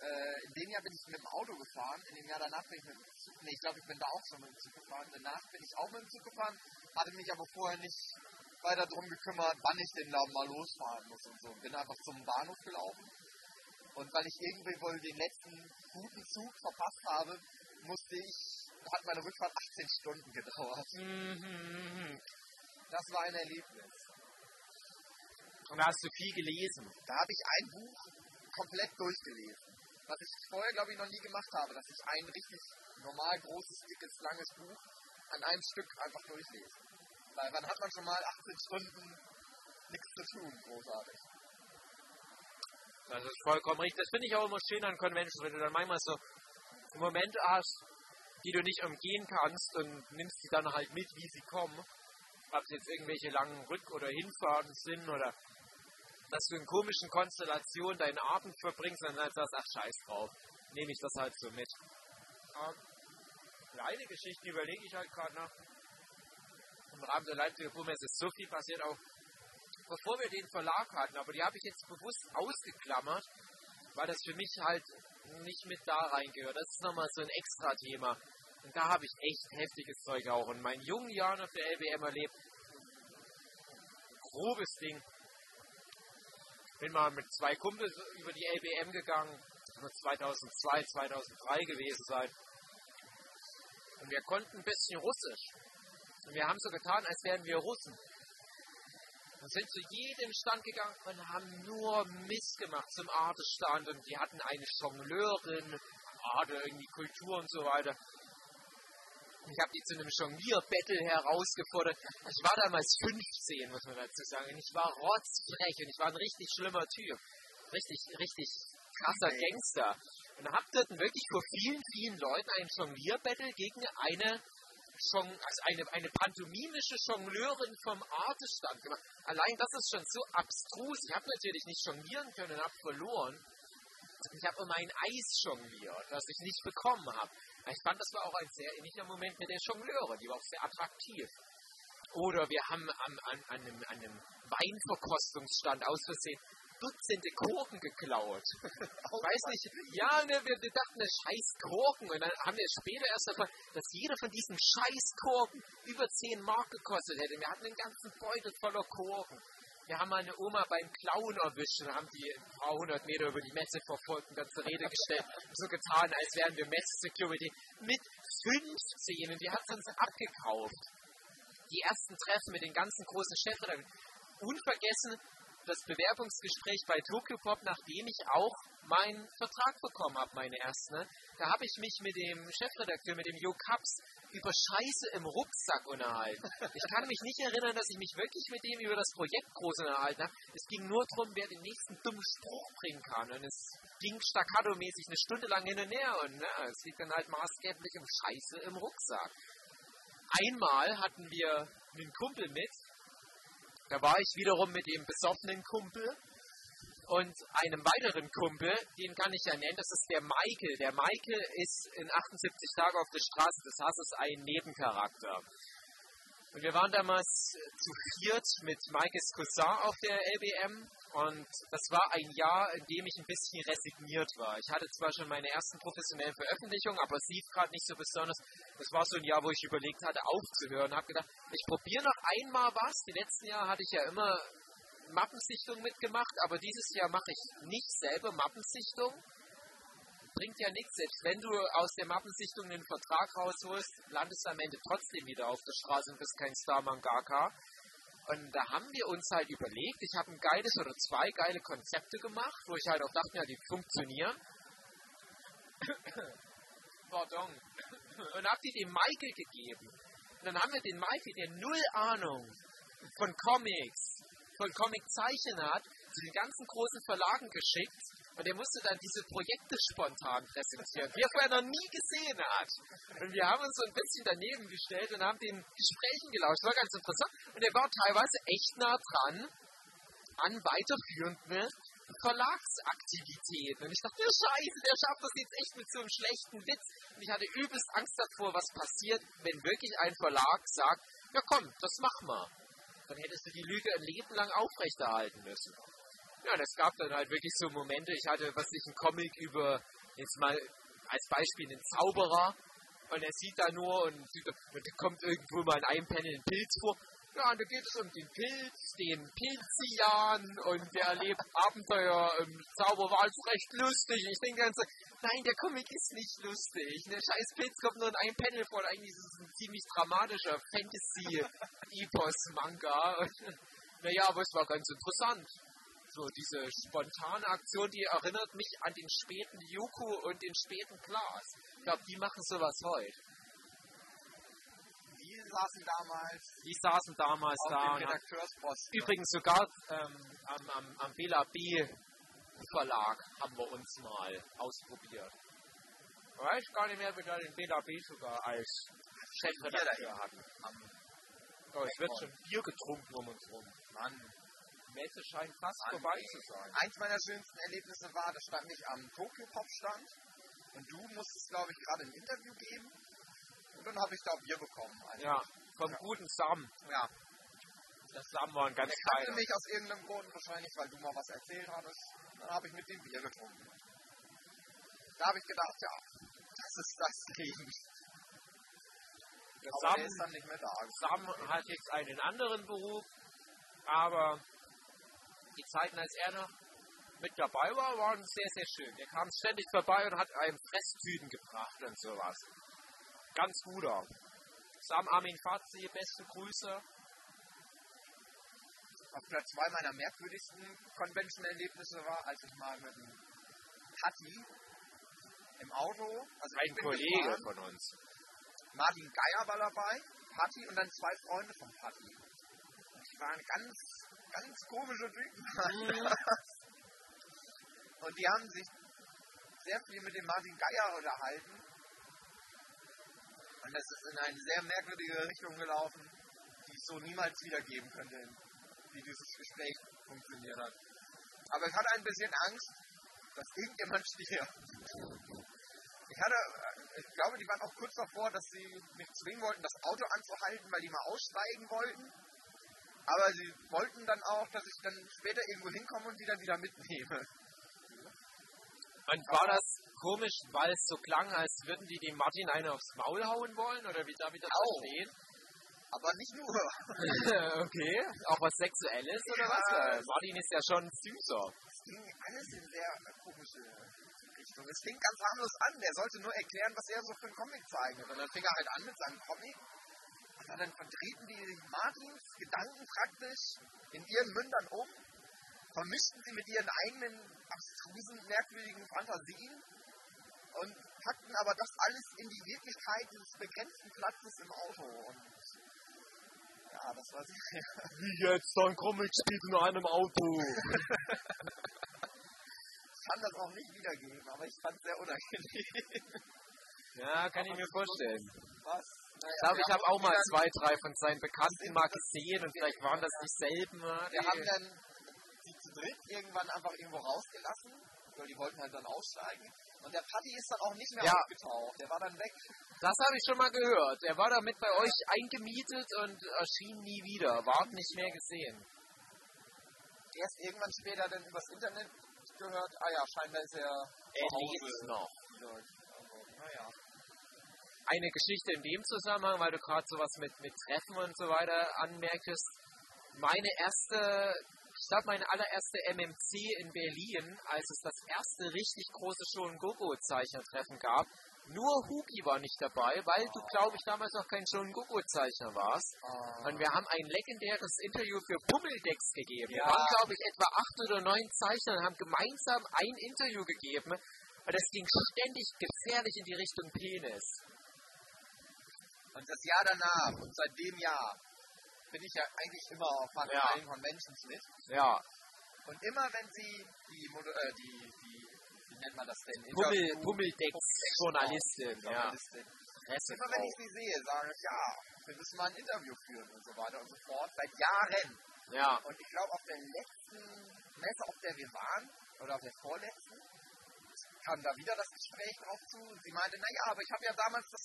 äh, in dem Jahr bin ich mit dem Auto gefahren, in dem Jahr danach bin ich mit dem Zug, nee, ich glaube, ich bin da auch schon mit dem Zug gefahren. Danach bin ich auch mit dem Zug gefahren, hatte mich aber vorher nicht weiter darum gekümmert, wann ich denn da mal losfahren muss und so. Bin einfach zum Bahnhof gelaufen. Und weil ich irgendwie wohl den letzten guten Zug verpasst habe, musste ich, hat meine Rückfahrt 18 Stunden gedauert. Mhm. Das war ein Erlebnis. Und da hast du viel gelesen. Da habe ich ein Buch komplett durchgelesen. Was ich vorher, glaube ich, noch nie gemacht habe, dass ich ein richtig normal großes, dickes, langes Buch an einem Stück einfach durchlese. Weil wann hat man schon mal 18 Stunden nichts zu tun, großartig. Das ist vollkommen richtig. Das finde ich auch immer schön an Conventions, wenn du dann manchmal so Momente hast, die du nicht umgehen kannst und nimmst sie dann halt mit, wie sie kommen. Ob es jetzt irgendwelche langen Rück- oder Hinfahrten sind oder dass du in komischen Konstellationen deinen Abend verbringst und dann sagst, ach scheiß drauf, nehme ich das halt so mit. Ähm, kleine Geschichten überlege ich halt gerade nach. Im Rahmen der Leipziger Buchmesse ist so viel passiert, auch bevor wir den Verlag hatten, aber die habe ich jetzt bewusst ausgeklammert, weil das für mich halt nicht mit da reingehört. Das ist nochmal so ein extra Thema. Und da habe ich echt heftiges Zeug auch in meinen jungen Jahren auf der LBM erlebt. Grobes Ding. Bin mal mit zwei Kumpels über die LBM gegangen. Das muss 2002, 2003 gewesen sein. Und wir konnten ein bisschen Russisch. Und wir haben so getan, als wären wir Russen. Und sind zu jedem Stand gegangen und haben nur Mist gemacht zum Artestand. Und die hatten eine Jongleurin, Arte, irgendwie Kultur und so weiter. Ich habe die zu einem Jonglier-Battle herausgefordert. Ich war damals 15, muss man dazu sagen. Und ich war rotzfrech und ich war ein richtig schlimmer Typ. Richtig, richtig krasser Gangster. Und hab dort wirklich vor vielen, vielen Leuten ein Jonglier-Battle gegen eine also eine, eine pantomimische Jongleurin vom Artestand gemacht. Allein das ist schon so abstrus. Ich habe natürlich nicht jonglieren können und habe verloren. Ich habe um ein Eis jongliert, das ich nicht bekommen habe. Ich fand, das war auch ein sehr ähnlicher Moment mit der Jongleurin. Die war auch sehr attraktiv. Oder wir haben an, an, an, einem, an einem Weinverkostungsstand aus Versehen Dutzende Korken geklaut. Weiß nicht, ja, ne, wir, wir dachten, das scheiß Korken. Und dann haben wir später erst erfahren, dass jeder von diesen scheiß Korken über 10 Mark gekostet hätte. Wir hatten einen ganzen Beutel voller Korken. Wir haben meine Oma beim Klauen erwischt und haben die ein paar hundert Meter über die Messe verfolgt und dann zur Rede gestellt. so getan, als wären wir Messe-Security. Mit 15 und die hat uns abgekauft. Die ersten Treffen mit den ganzen großen Chefredakteuren. Unvergessen das Bewerbungsgespräch bei Tokyo Pop, nachdem ich auch meinen Vertrag bekommen habe, meine ersten. Ne? Da habe ich mich mit dem Chefredakteur, mit dem Jo Kaps, über Scheiße im Rucksack unterhalten. Ich kann mich nicht erinnern, dass ich mich wirklich mit dem über das Projekt groß unterhalten habe. Es ging nur darum, wer den nächsten dummen Spruch bringen kann. Und es ging staccato-mäßig eine Stunde lang hin und her. Und ne, es liegt dann halt maßgeblich um Scheiße im Rucksack. Einmal hatten wir einen Kumpel mit, da war ich wiederum mit dem besoffenen Kumpel und einem weiteren Kumpel, den kann ich ja nennen, das ist der Michael. Der Michael ist in 78 Tagen auf der Straße des Hasses ein Nebencharakter. Und wir waren damals zu viert mit Michaels Cousin auf der LBM und das war ein Jahr, in dem ich ein bisschen resigniert war. Ich hatte zwar schon meine ersten professionellen Veröffentlichungen, aber es lief gerade nicht so besonders. Das war so ein Jahr, wo ich überlegt hatte, aufzuhören. Habe gedacht, ich probiere noch einmal was. Die letzten Jahre hatte ich ja immer Mappensichtung mitgemacht, aber dieses Jahr mache ich nicht selber Mappensichtung. Bringt ja nichts, selbst wenn du aus der Mappensichtung den Vertrag rausholst, landest du am Ende trotzdem wieder auf der Straße und bist kein Starman-Gaka. Und da haben wir uns halt überlegt, ich habe ein geiles oder zwei geile Konzepte gemacht, wo ich halt auch dachte, ja, die funktionieren. Pardon. Und habe die dem Michael gegeben. Und dann haben wir den Michael, der null Ahnung von Comics, von Comiczeichen hat, zu den ganzen großen Verlagen geschickt Und er musste dann diese Projekte spontan präsentieren, die er vorher noch nie gesehen hat. Und wir haben uns so ein bisschen daneben gestellt und haben den Gesprächen gelauscht. Das war ganz interessant. Und er war teilweise echt nah dran an weiterführenden Verlagsaktivitäten. Und ich dachte, der Scheiße, der schafft das jetzt echt mit so einem schlechten Witz. Und ich hatte übelst Angst davor, was passiert, wenn wirklich ein Verlag sagt, ja komm, das mach mal. Dann hättest du die Lüge ein Leben lang aufrechterhalten müssen. Ja, es gab dann halt wirklich so Momente, ich hatte, was ich, einen Comic über, jetzt mal als Beispiel, einen Zauberer, und er sieht da nur und, und kommt irgendwo mal in einem Panel ein Pilz vor. Ja, da geht es um den Pilz, den Pilzian und der erlebt Abenteuer im Zauber, war also recht lustig. Ich denke dann so, nein, der Comic ist nicht lustig. Der scheiß Pilz kommt nur in einem Panel vor. Eigentlich ist es ein ziemlich dramatischer Fantasy-Epos-Manga. Naja, aber es war ganz interessant so diese spontane Aktion, die erinnert mich an den späten Yuko und den späten Klaas. Ich glaube, die machen sowas heute. Saßen damals Die saßen damals da. und. Übrigens sogar ähm, am, am, am Bela B. Verlag haben wir uns mal ausprobiert. Ich weiß gar nicht mehr, ob wir da den Bela B. sogar als Chefredakteur hatten. Oh, es wird schon Bier getrunken um uns rum. Mann. Messe scheint fast Mann. vorbei zu sein. Eins meiner schönsten Erlebnisse war, da stand ich am Tokyo Pop Stand und du musstest, glaube ich, gerade ein Interview geben und dann habe ich da Bier bekommen. Also, Ja, vom guten Sam. ja. Das Sam war ein ganz Der kannte mich aus irgendeinem Grund, wahrscheinlich weil du mal was erzählt hattest. Dann habe ich mit dem Bier getrunken. Da habe ich gedacht, ja, das ist das Leben. Der Aber der Sam, ist dann nicht mehr da. Sam hat jetzt einen anderen Beruf, aber die Zeiten, als er noch mit dabei war, waren sehr, sehr schön. Der kam ständig vorbei und hat einem Fresstüten gebracht und sowas. Ganz guter. Sam Armin Fazi, beste Grüße. Auf Platz zwei meiner merkwürdigsten Convention-Erlebnisse war, als ich mal mit dem Patti im Auto, also Ein Kollege gefahren, von uns. Martin Geier war dabei, Patti und dann zwei Freunde von Patti. Die waren ganz, ganz komische Typen. und die haben sich sehr viel mit dem Martin Geier unterhalten. Und das ist in eine sehr merkwürdige Richtung gelaufen, die ich so niemals wiedergeben könnte, wie dieses Gespräch funktioniert hat. Aber ich hatte ein bisschen Angst, dass irgendjemand stirbt. Ich hatte, ich glaube, die waren auch kurz davor, dass sie mich zwingen wollten, das Auto anzuhalten, weil die mal aussteigen wollten. Aber sie wollten dann auch, dass ich dann später irgendwo hinkomme und die dann wieder mitnehme. Und war das komisch, weil es so klang, als würden die dem Martin eine aufs Maul hauen wollen? Oder wie darf ich das Auch. verstehen? Aber nicht nur. okay. Auch was Sexuelles oder Ja. was? Weil Martin ist ja schon süßer. Es ging alles in sehr komische Richtung. Es fing ganz harmlos an. Der sollte nur erklären, was er so für einen Comic zeichnet. Und dann fing er halt an mit seinem Comic. Und dann verdrehten die Martins Gedanken praktisch in ihren Mündern um, vermischten sie mit ihren eigenen abstrusen, merkwürdigen Fantasien und packten aber das alles in die Wirklichkeit des begrenzten Platzes im Auto. Und ja, das war sehr Wie jetzt? Dein Comic spielt in einem Auto. Ich kann das auch nicht wiedergeben, aber ich fand es sehr unangenehm. Ja, kann ich mir vorstellen. Was? Ich glaube, ich habe auch mal zwei, drei von seinen Bekannten mal gesehen und vielleicht waren das dieselben. Wir die- haben dann dritt irgendwann einfach irgendwo rausgelassen, weil die wollten halt dann aussteigen. Und der Patti ist dann auch nicht mehr Ja. aufgetaucht. Der war dann weg. Das habe ich schon mal gehört. Er war damit bei euch eingemietet und erschien nie wieder. Ward nicht mehr gesehen. Erst irgendwann später dann übers Internet gehört, ah ja, scheinbar ist er Er lebt noch. Also, naja. Eine Geschichte in dem Zusammenhang, weil du gerade sowas mit, mit Treffen und so weiter anmerktest. Meine erste, ich glaube meine allererste MMC in Berlin, als es das erste richtig große Shonen Gogo Zeichnertreffen gab. Nur Huki war nicht dabei, weil du, glaube ich, damals noch kein Shonen Gogo Zeichner warst. Ah. Und wir haben ein legendäres Interview für Pummeldex gegeben. Wir Ja. waren, glaube ich, etwa acht oder neun Zeichner und haben gemeinsam ein Interview gegeben. Und das ging ständig gefährlich in die Richtung Penis. Und das Jahr danach und seit dem Jahr bin ich ja eigentlich immer auf fast Ja. Conventions mit. Ja, Und immer wenn sie die, Moder- äh, die, die nennt man das denn? Pummel, Pummeldeck-Journalistin, ja. Journalistin. Immer wenn ich sie sehe, sage ich, ja, wir müssen mal ein Interview führen und so weiter und so fort. Seit Jahren. Ja, Und ich glaube, auf der letzten Messe, auf der wir waren, oder auf der vorletzten, kam da wieder das Gespräch drauf zu. Sie meinte, naja, aber ich habe ja damals das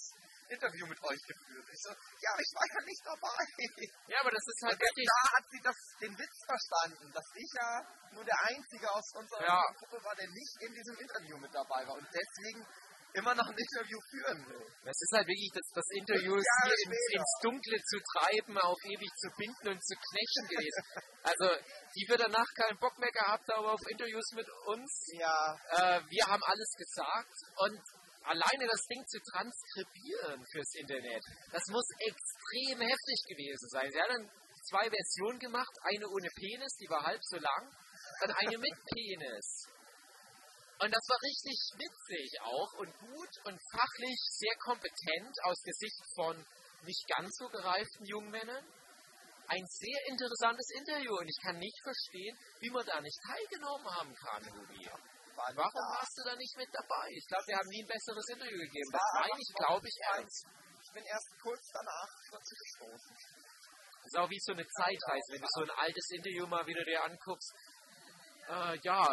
Interview mit euch geführt. Ich so, ja, aber ich war ja nicht dabei. ja, aber das ist halt Und wirklich, da hat sie das, den Witz verstanden, dass ich ja nur der Einzige aus unserer Ja. Gruppe war, der nicht in diesem Interview mit dabei war und deswegen immer noch ein Interview führen will. das ist halt wirklich das, das Interview Jahre hier ins, ins Dunkle zu treiben, auf ewig zu binden und zu knechten gewesen. Also, die wird danach keinen Bock mehr gehabt haben auf Interviews mit uns. Ja, Äh, wir haben alles gesagt und alleine das Ding zu transkribieren fürs Internet, das muss extrem heftig gewesen sein. Sie hat dann zwei Versionen gemacht, eine ohne Penis, die war halb so lang, und eine mit Penis. Und das war richtig witzig auch und gut und fachlich sehr kompetent aus Gesicht von nicht ganz so gereiften jungen Männern. Ein sehr interessantes Interview und ich kann nicht verstehen, wie man da nicht teilgenommen haben kann, Ruby. War Warum warst du da nicht mit dabei? Ich glaube, wir haben nie ein besseres Interview gegeben. Das meine ich, glaube ich, ernst. Ich bin erst kurz danach dazu gestoßen. Das ist auch wie so eine Zeitreise, wenn du so ein altes Interview mal wieder dir anguckst. Äh, ja,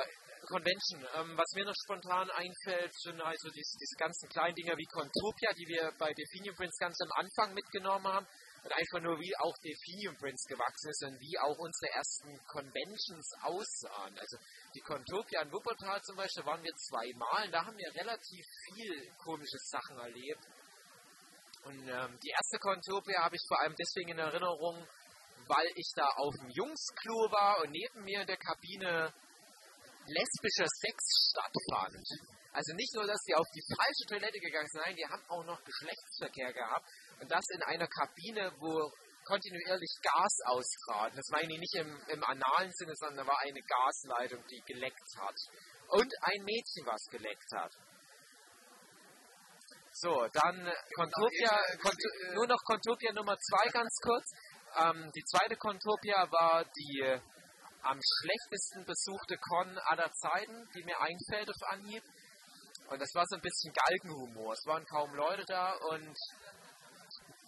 Convention. Ähm, was mir noch spontan einfällt, sind also diese, diese ganzen kleinen Dinger wie Contopia, die wir bei Definium Prince ganz am Anfang mitgenommen haben. Und einfach nur, wie auch Definium Prince gewachsen ist und wie auch unsere ersten Conventions aussahen. Also die Contopia in Wuppertal zum Beispiel waren wir zweimal und da haben wir relativ viel komische Sachen erlebt. Und ähm, die erste Contopia habe ich vor allem deswegen in Erinnerung, weil ich da auf dem Jungsklo war und neben mir in der Kabine lesbischer Sex stattfand. Also nicht nur, dass die auf die falsche Toilette gegangen sind, nein, die haben auch noch Geschlechtsverkehr gehabt. Und das in einer Kabine, wo kontinuierlich Gas austrat. Das meine ich nicht im, im analen Sinne, sondern da war eine Gasleitung, die geleckt hat. Und ein Mädchen, was geleckt hat. So, dann Conto, Geschichte- nur noch Contopia Nummer zwei ganz kurz. Ähm, die zweite Contopia war die äh, am schlechtesten besuchte Con aller Zeiten, die mir einfällt auf Anhieb. Und das war so ein bisschen Galgenhumor. Es waren kaum Leute da und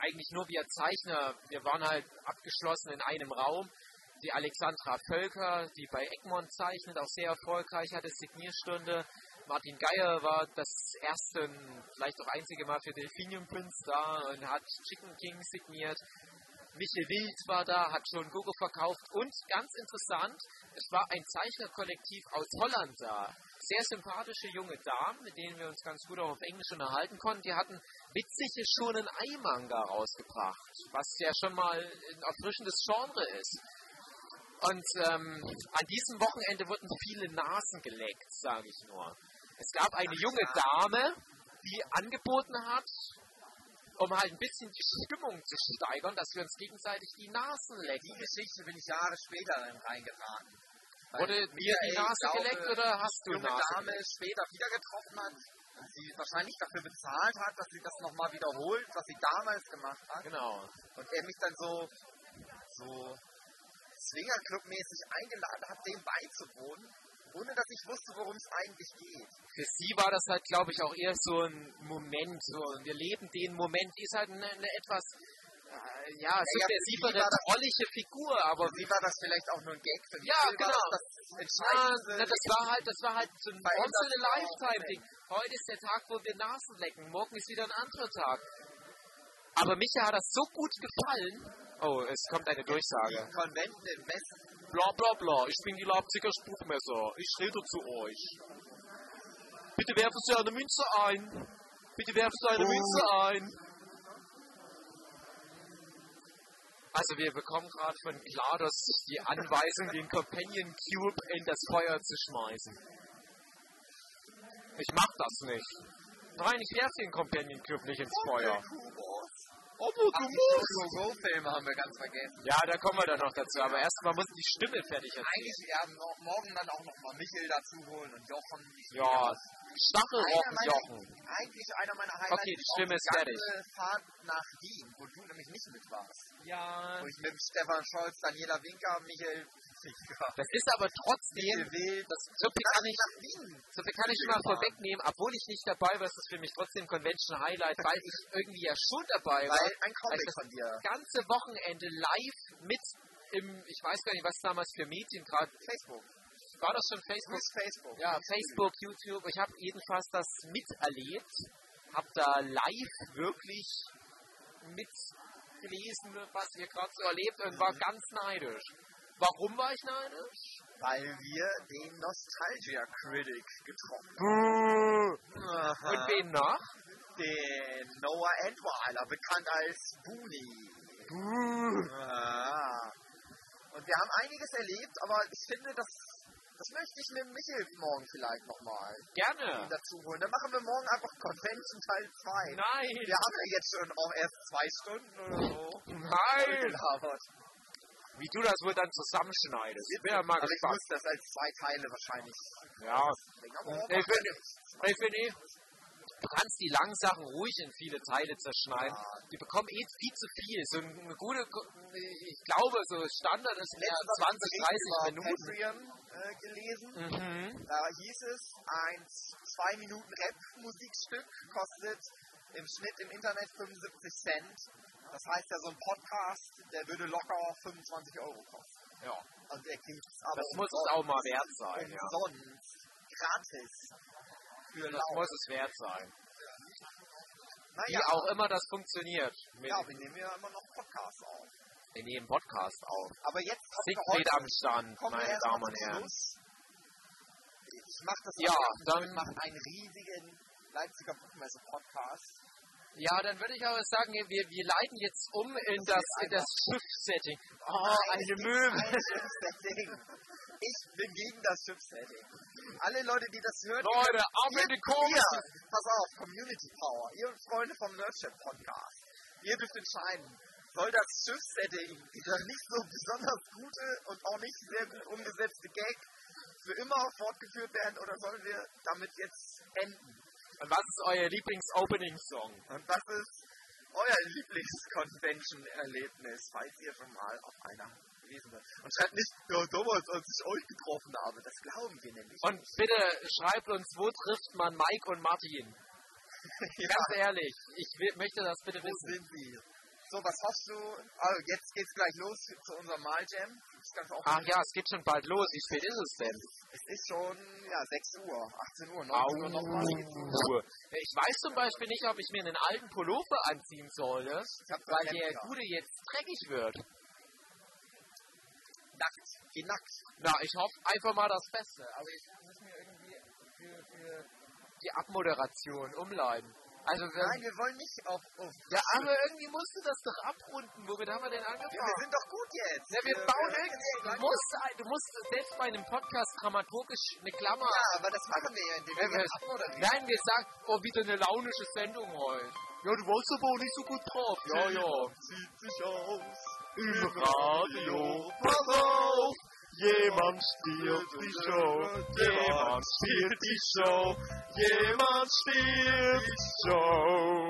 eigentlich nur wir Zeichner. Wir waren halt abgeschlossen in einem Raum. Die Alexandra Völker, die bei Egmont zeichnet, auch sehr erfolgreich hatte Signierstunde. Martin Geier war das erste, vielleicht auch einzige Mal für Delphinium Prince da und hat Chicken King signiert. Michel Wild war da, hat schon Gogo verkauft und ganz interessant, es war ein Zeichnerkollektiv aus Holland da. Sehr sympathische junge Damen, mit denen wir uns ganz gut auch auf Englisch unterhalten konnten. Die hatten witzige Shonen Ei Manga rausgebracht, was ja schon mal ein erfrischendes Genre ist. Und ähm, an diesem Wochenende wurden viele Nasen geleckt, sage ich nur. Es gab eine junge Dame, die angeboten hat, um halt ein bisschen die Stimmung zu steigern, dass wir uns gegenseitig die Nasen Die lecken. Geschichte bin ich Jahre später reingeraten. Wurde dir die Nase glaube, geleckt oder hast du junge Nase Dame später wieder getroffen hat sie wahrscheinlich dafür bezahlt hat, dass sie das nochmal wiederholt, was sie damals gemacht hat. Genau. Und er mich dann so, so Swingerclub-mäßig eingeladen hat, dem beizuwohnen, ohne dass ich wusste, worum es eigentlich geht. Für sie war das halt, glaube ich, auch eher so ein Moment. So. Wir leben den Moment. Die ist halt eine, eine etwas ja, subversivere, sie war das- trollige Figur, aber sie war das vielleicht auch nur ein Gag. Für Ja, mich war genau. Das, das Ah, Entscheidende. na, das war halt, das war halt so ein once in a lifetime Ding. Heute ist der Tag, wo wir Nasen lecken. Morgen ist wieder ein anderer Tag. Aber Micha hat das so gut gefallen. Oh, es kommt eine Durchsage. Konventen im Westen. Bla bla bla. Ich bin die Leipziger Spruchmesser. Ich rede zu euch. Bitte werfen Sie eine Münze ein. Bitte werfen Sie eine Oh. Münze ein. Also wir bekommen gerade von GLaDOS die Anweisung, den Companion Cube in das Feuer zu schmeißen. Ich mach das nicht. Nein, ich werfe den Companion Cube nicht ins Feuer. Aber du Ach, die musst. Go-Filme haben wir ganz vergessen. Ja, da kommen wir dann noch dazu. Aber erstmal muss die Stimme fertig erzählen. Eigentlich werden wir morgen dann auch nochmal Michel dazu holen und Jochen. Ja, Einer Stachelrocken meiner- Jochen. Eigentlich einer meiner Highlights Okay, die auch Stimme ist die fertig. ganze Fahrt nach Wien, wo du nämlich nicht mit warst. Ja. Wo ich mit Stefan Scholz, Daniela Winker, Michael. Das ist aber trotzdem, das, so viel kann ich, Nach Wien. so viel kann ich schon mal vorwegnehmen, obwohl ich nicht dabei war, ist es für mich trotzdem Convention Highlight, weil ich irgendwie ja schon dabei war. Weil ein Comic das von dir. ganze Wochenende live mit im, ich weiß gar nicht, was damals für Medien gerade, Facebook. War das schon Facebook? Facebook. Ja, Facebook, YouTube. Ich habe jedenfalls das miterlebt, habe da live wirklich mitgelesen, was ihr gerade so erlebt und war ganz neidisch. Warum war ich neidisch? Weil wir den Nostalgia Critic getroffen haben. Und wen noch? Den Noah Entweiler, bekannt als Booney. Ah. Und wir haben einiges erlebt, aber ich finde, das, das möchte ich mit Michael morgen vielleicht nochmal Gerne. dazu holen. Dann machen wir morgen einfach Convention Teil 2. Nein. Wir haben ja jetzt schon auch erst zwei Stunden oder so Nein. Wie du das wohl dann zusammenschneidest. Ich bin ja mal Aber ich gespannt. muss das als zwei Teile wahrscheinlich Ja. Ich finde, ich finde du kannst die langen Sachen ruhig in viele Teile zerschneiden. Die bekommen eh viel zu viel. So eine gute, ich glaube, so Standard ist mehr als 20, 30 Minuten. Patreon äh, gelesen. Mhm. Da hieß es, ein 2 Minuten Rap-Musikstück kostet im Schnitt im Internet 75 Cent. Das heißt ja, so ein Podcast, der würde locker 25 Euro kosten. Ja. Und der kriegt es aber Das muss es auch mal wert sein, ja. umsonst, gratis, für Das lau. muss es wert sein. Wie Naja, auch immer das funktioniert. Ja, wir nehmen ja immer noch Podcasts auf. In jedem Podcast auf. Aber jetzt Siegfried am Stand, meine Damen und Herren. Ich mache das Ja, dann- Ich mache einen riesigen Leipziger Buchmesse-Podcast. Ja, dann würde ich aber sagen, wir, wir leiten jetzt um in das, in das Schiffssetting. Oh, Nein, eine es gibt Möwe. Ich bin gegen das Schiffssetting. Alle Leute, die das hören, Leute, ab in die Kurve. ihr, pass auf, Community Power, ihr Freunde vom Nerdship Podcast, ihr dürft entscheiden, soll das Schiffssetting, dieser nicht so besonders gute und auch nicht sehr gut umgesetzte Gag für immer fortgeführt werden oder sollen wir damit jetzt enden? Und was ist euer Lieblings-Opening-Song? Und was ist euer Lieblings-Convention-Erlebnis, falls ihr schon mal auf einer gewesen seid? Und schreibt nicht, ja, damals, als ich euch getroffen habe. Das glauben wir nämlich. Und bitte schreibt uns, wo trifft man Mike und Martin? ja, Ganz ehrlich, ich möchte das bitte wo wissen. sind sie? So, was hoffst du? Also, jetzt geht's gleich los zu unserem Maljam. Ach ja, es geht schon bald los. Wie spät ist es denn? Es ist schon, ja, 6 Uhr, 18 Uhr, 19 Au. Uhr noch was. Ich weiß zum Beispiel nicht, ob ich mir einen alten Pullover anziehen Ich hab weil der da. Gute jetzt dreckig wird. Nackt, geh nackt. Na, ich hoffe einfach mal das Beste. Aber ich muss mir irgendwie für, für die Abmoderation umleiten. Also, Nein, wir wollen nicht auf, auf ja, aber irgendwie musst du das doch abrunden. Womit haben wir denn ja, wir angefangen? sind doch gut jetzt. Ja, wir bauen irgendwie. Du musst, du musst selbst bei einem Podcast dramaturgisch eine Klammer. Ja, aber das machen wir ja, indem Ja, wir wir- abmoderieren. Nein, wir sagen, oh, wieder eine launische Sendung heute. Ja, du warst aber auch nicht so gut drauf. Ja, ja. Zieht sich aus. Im Radio, pass auf, jemand spielt die Show, jemand spielt die Show, jemand spielt die Show.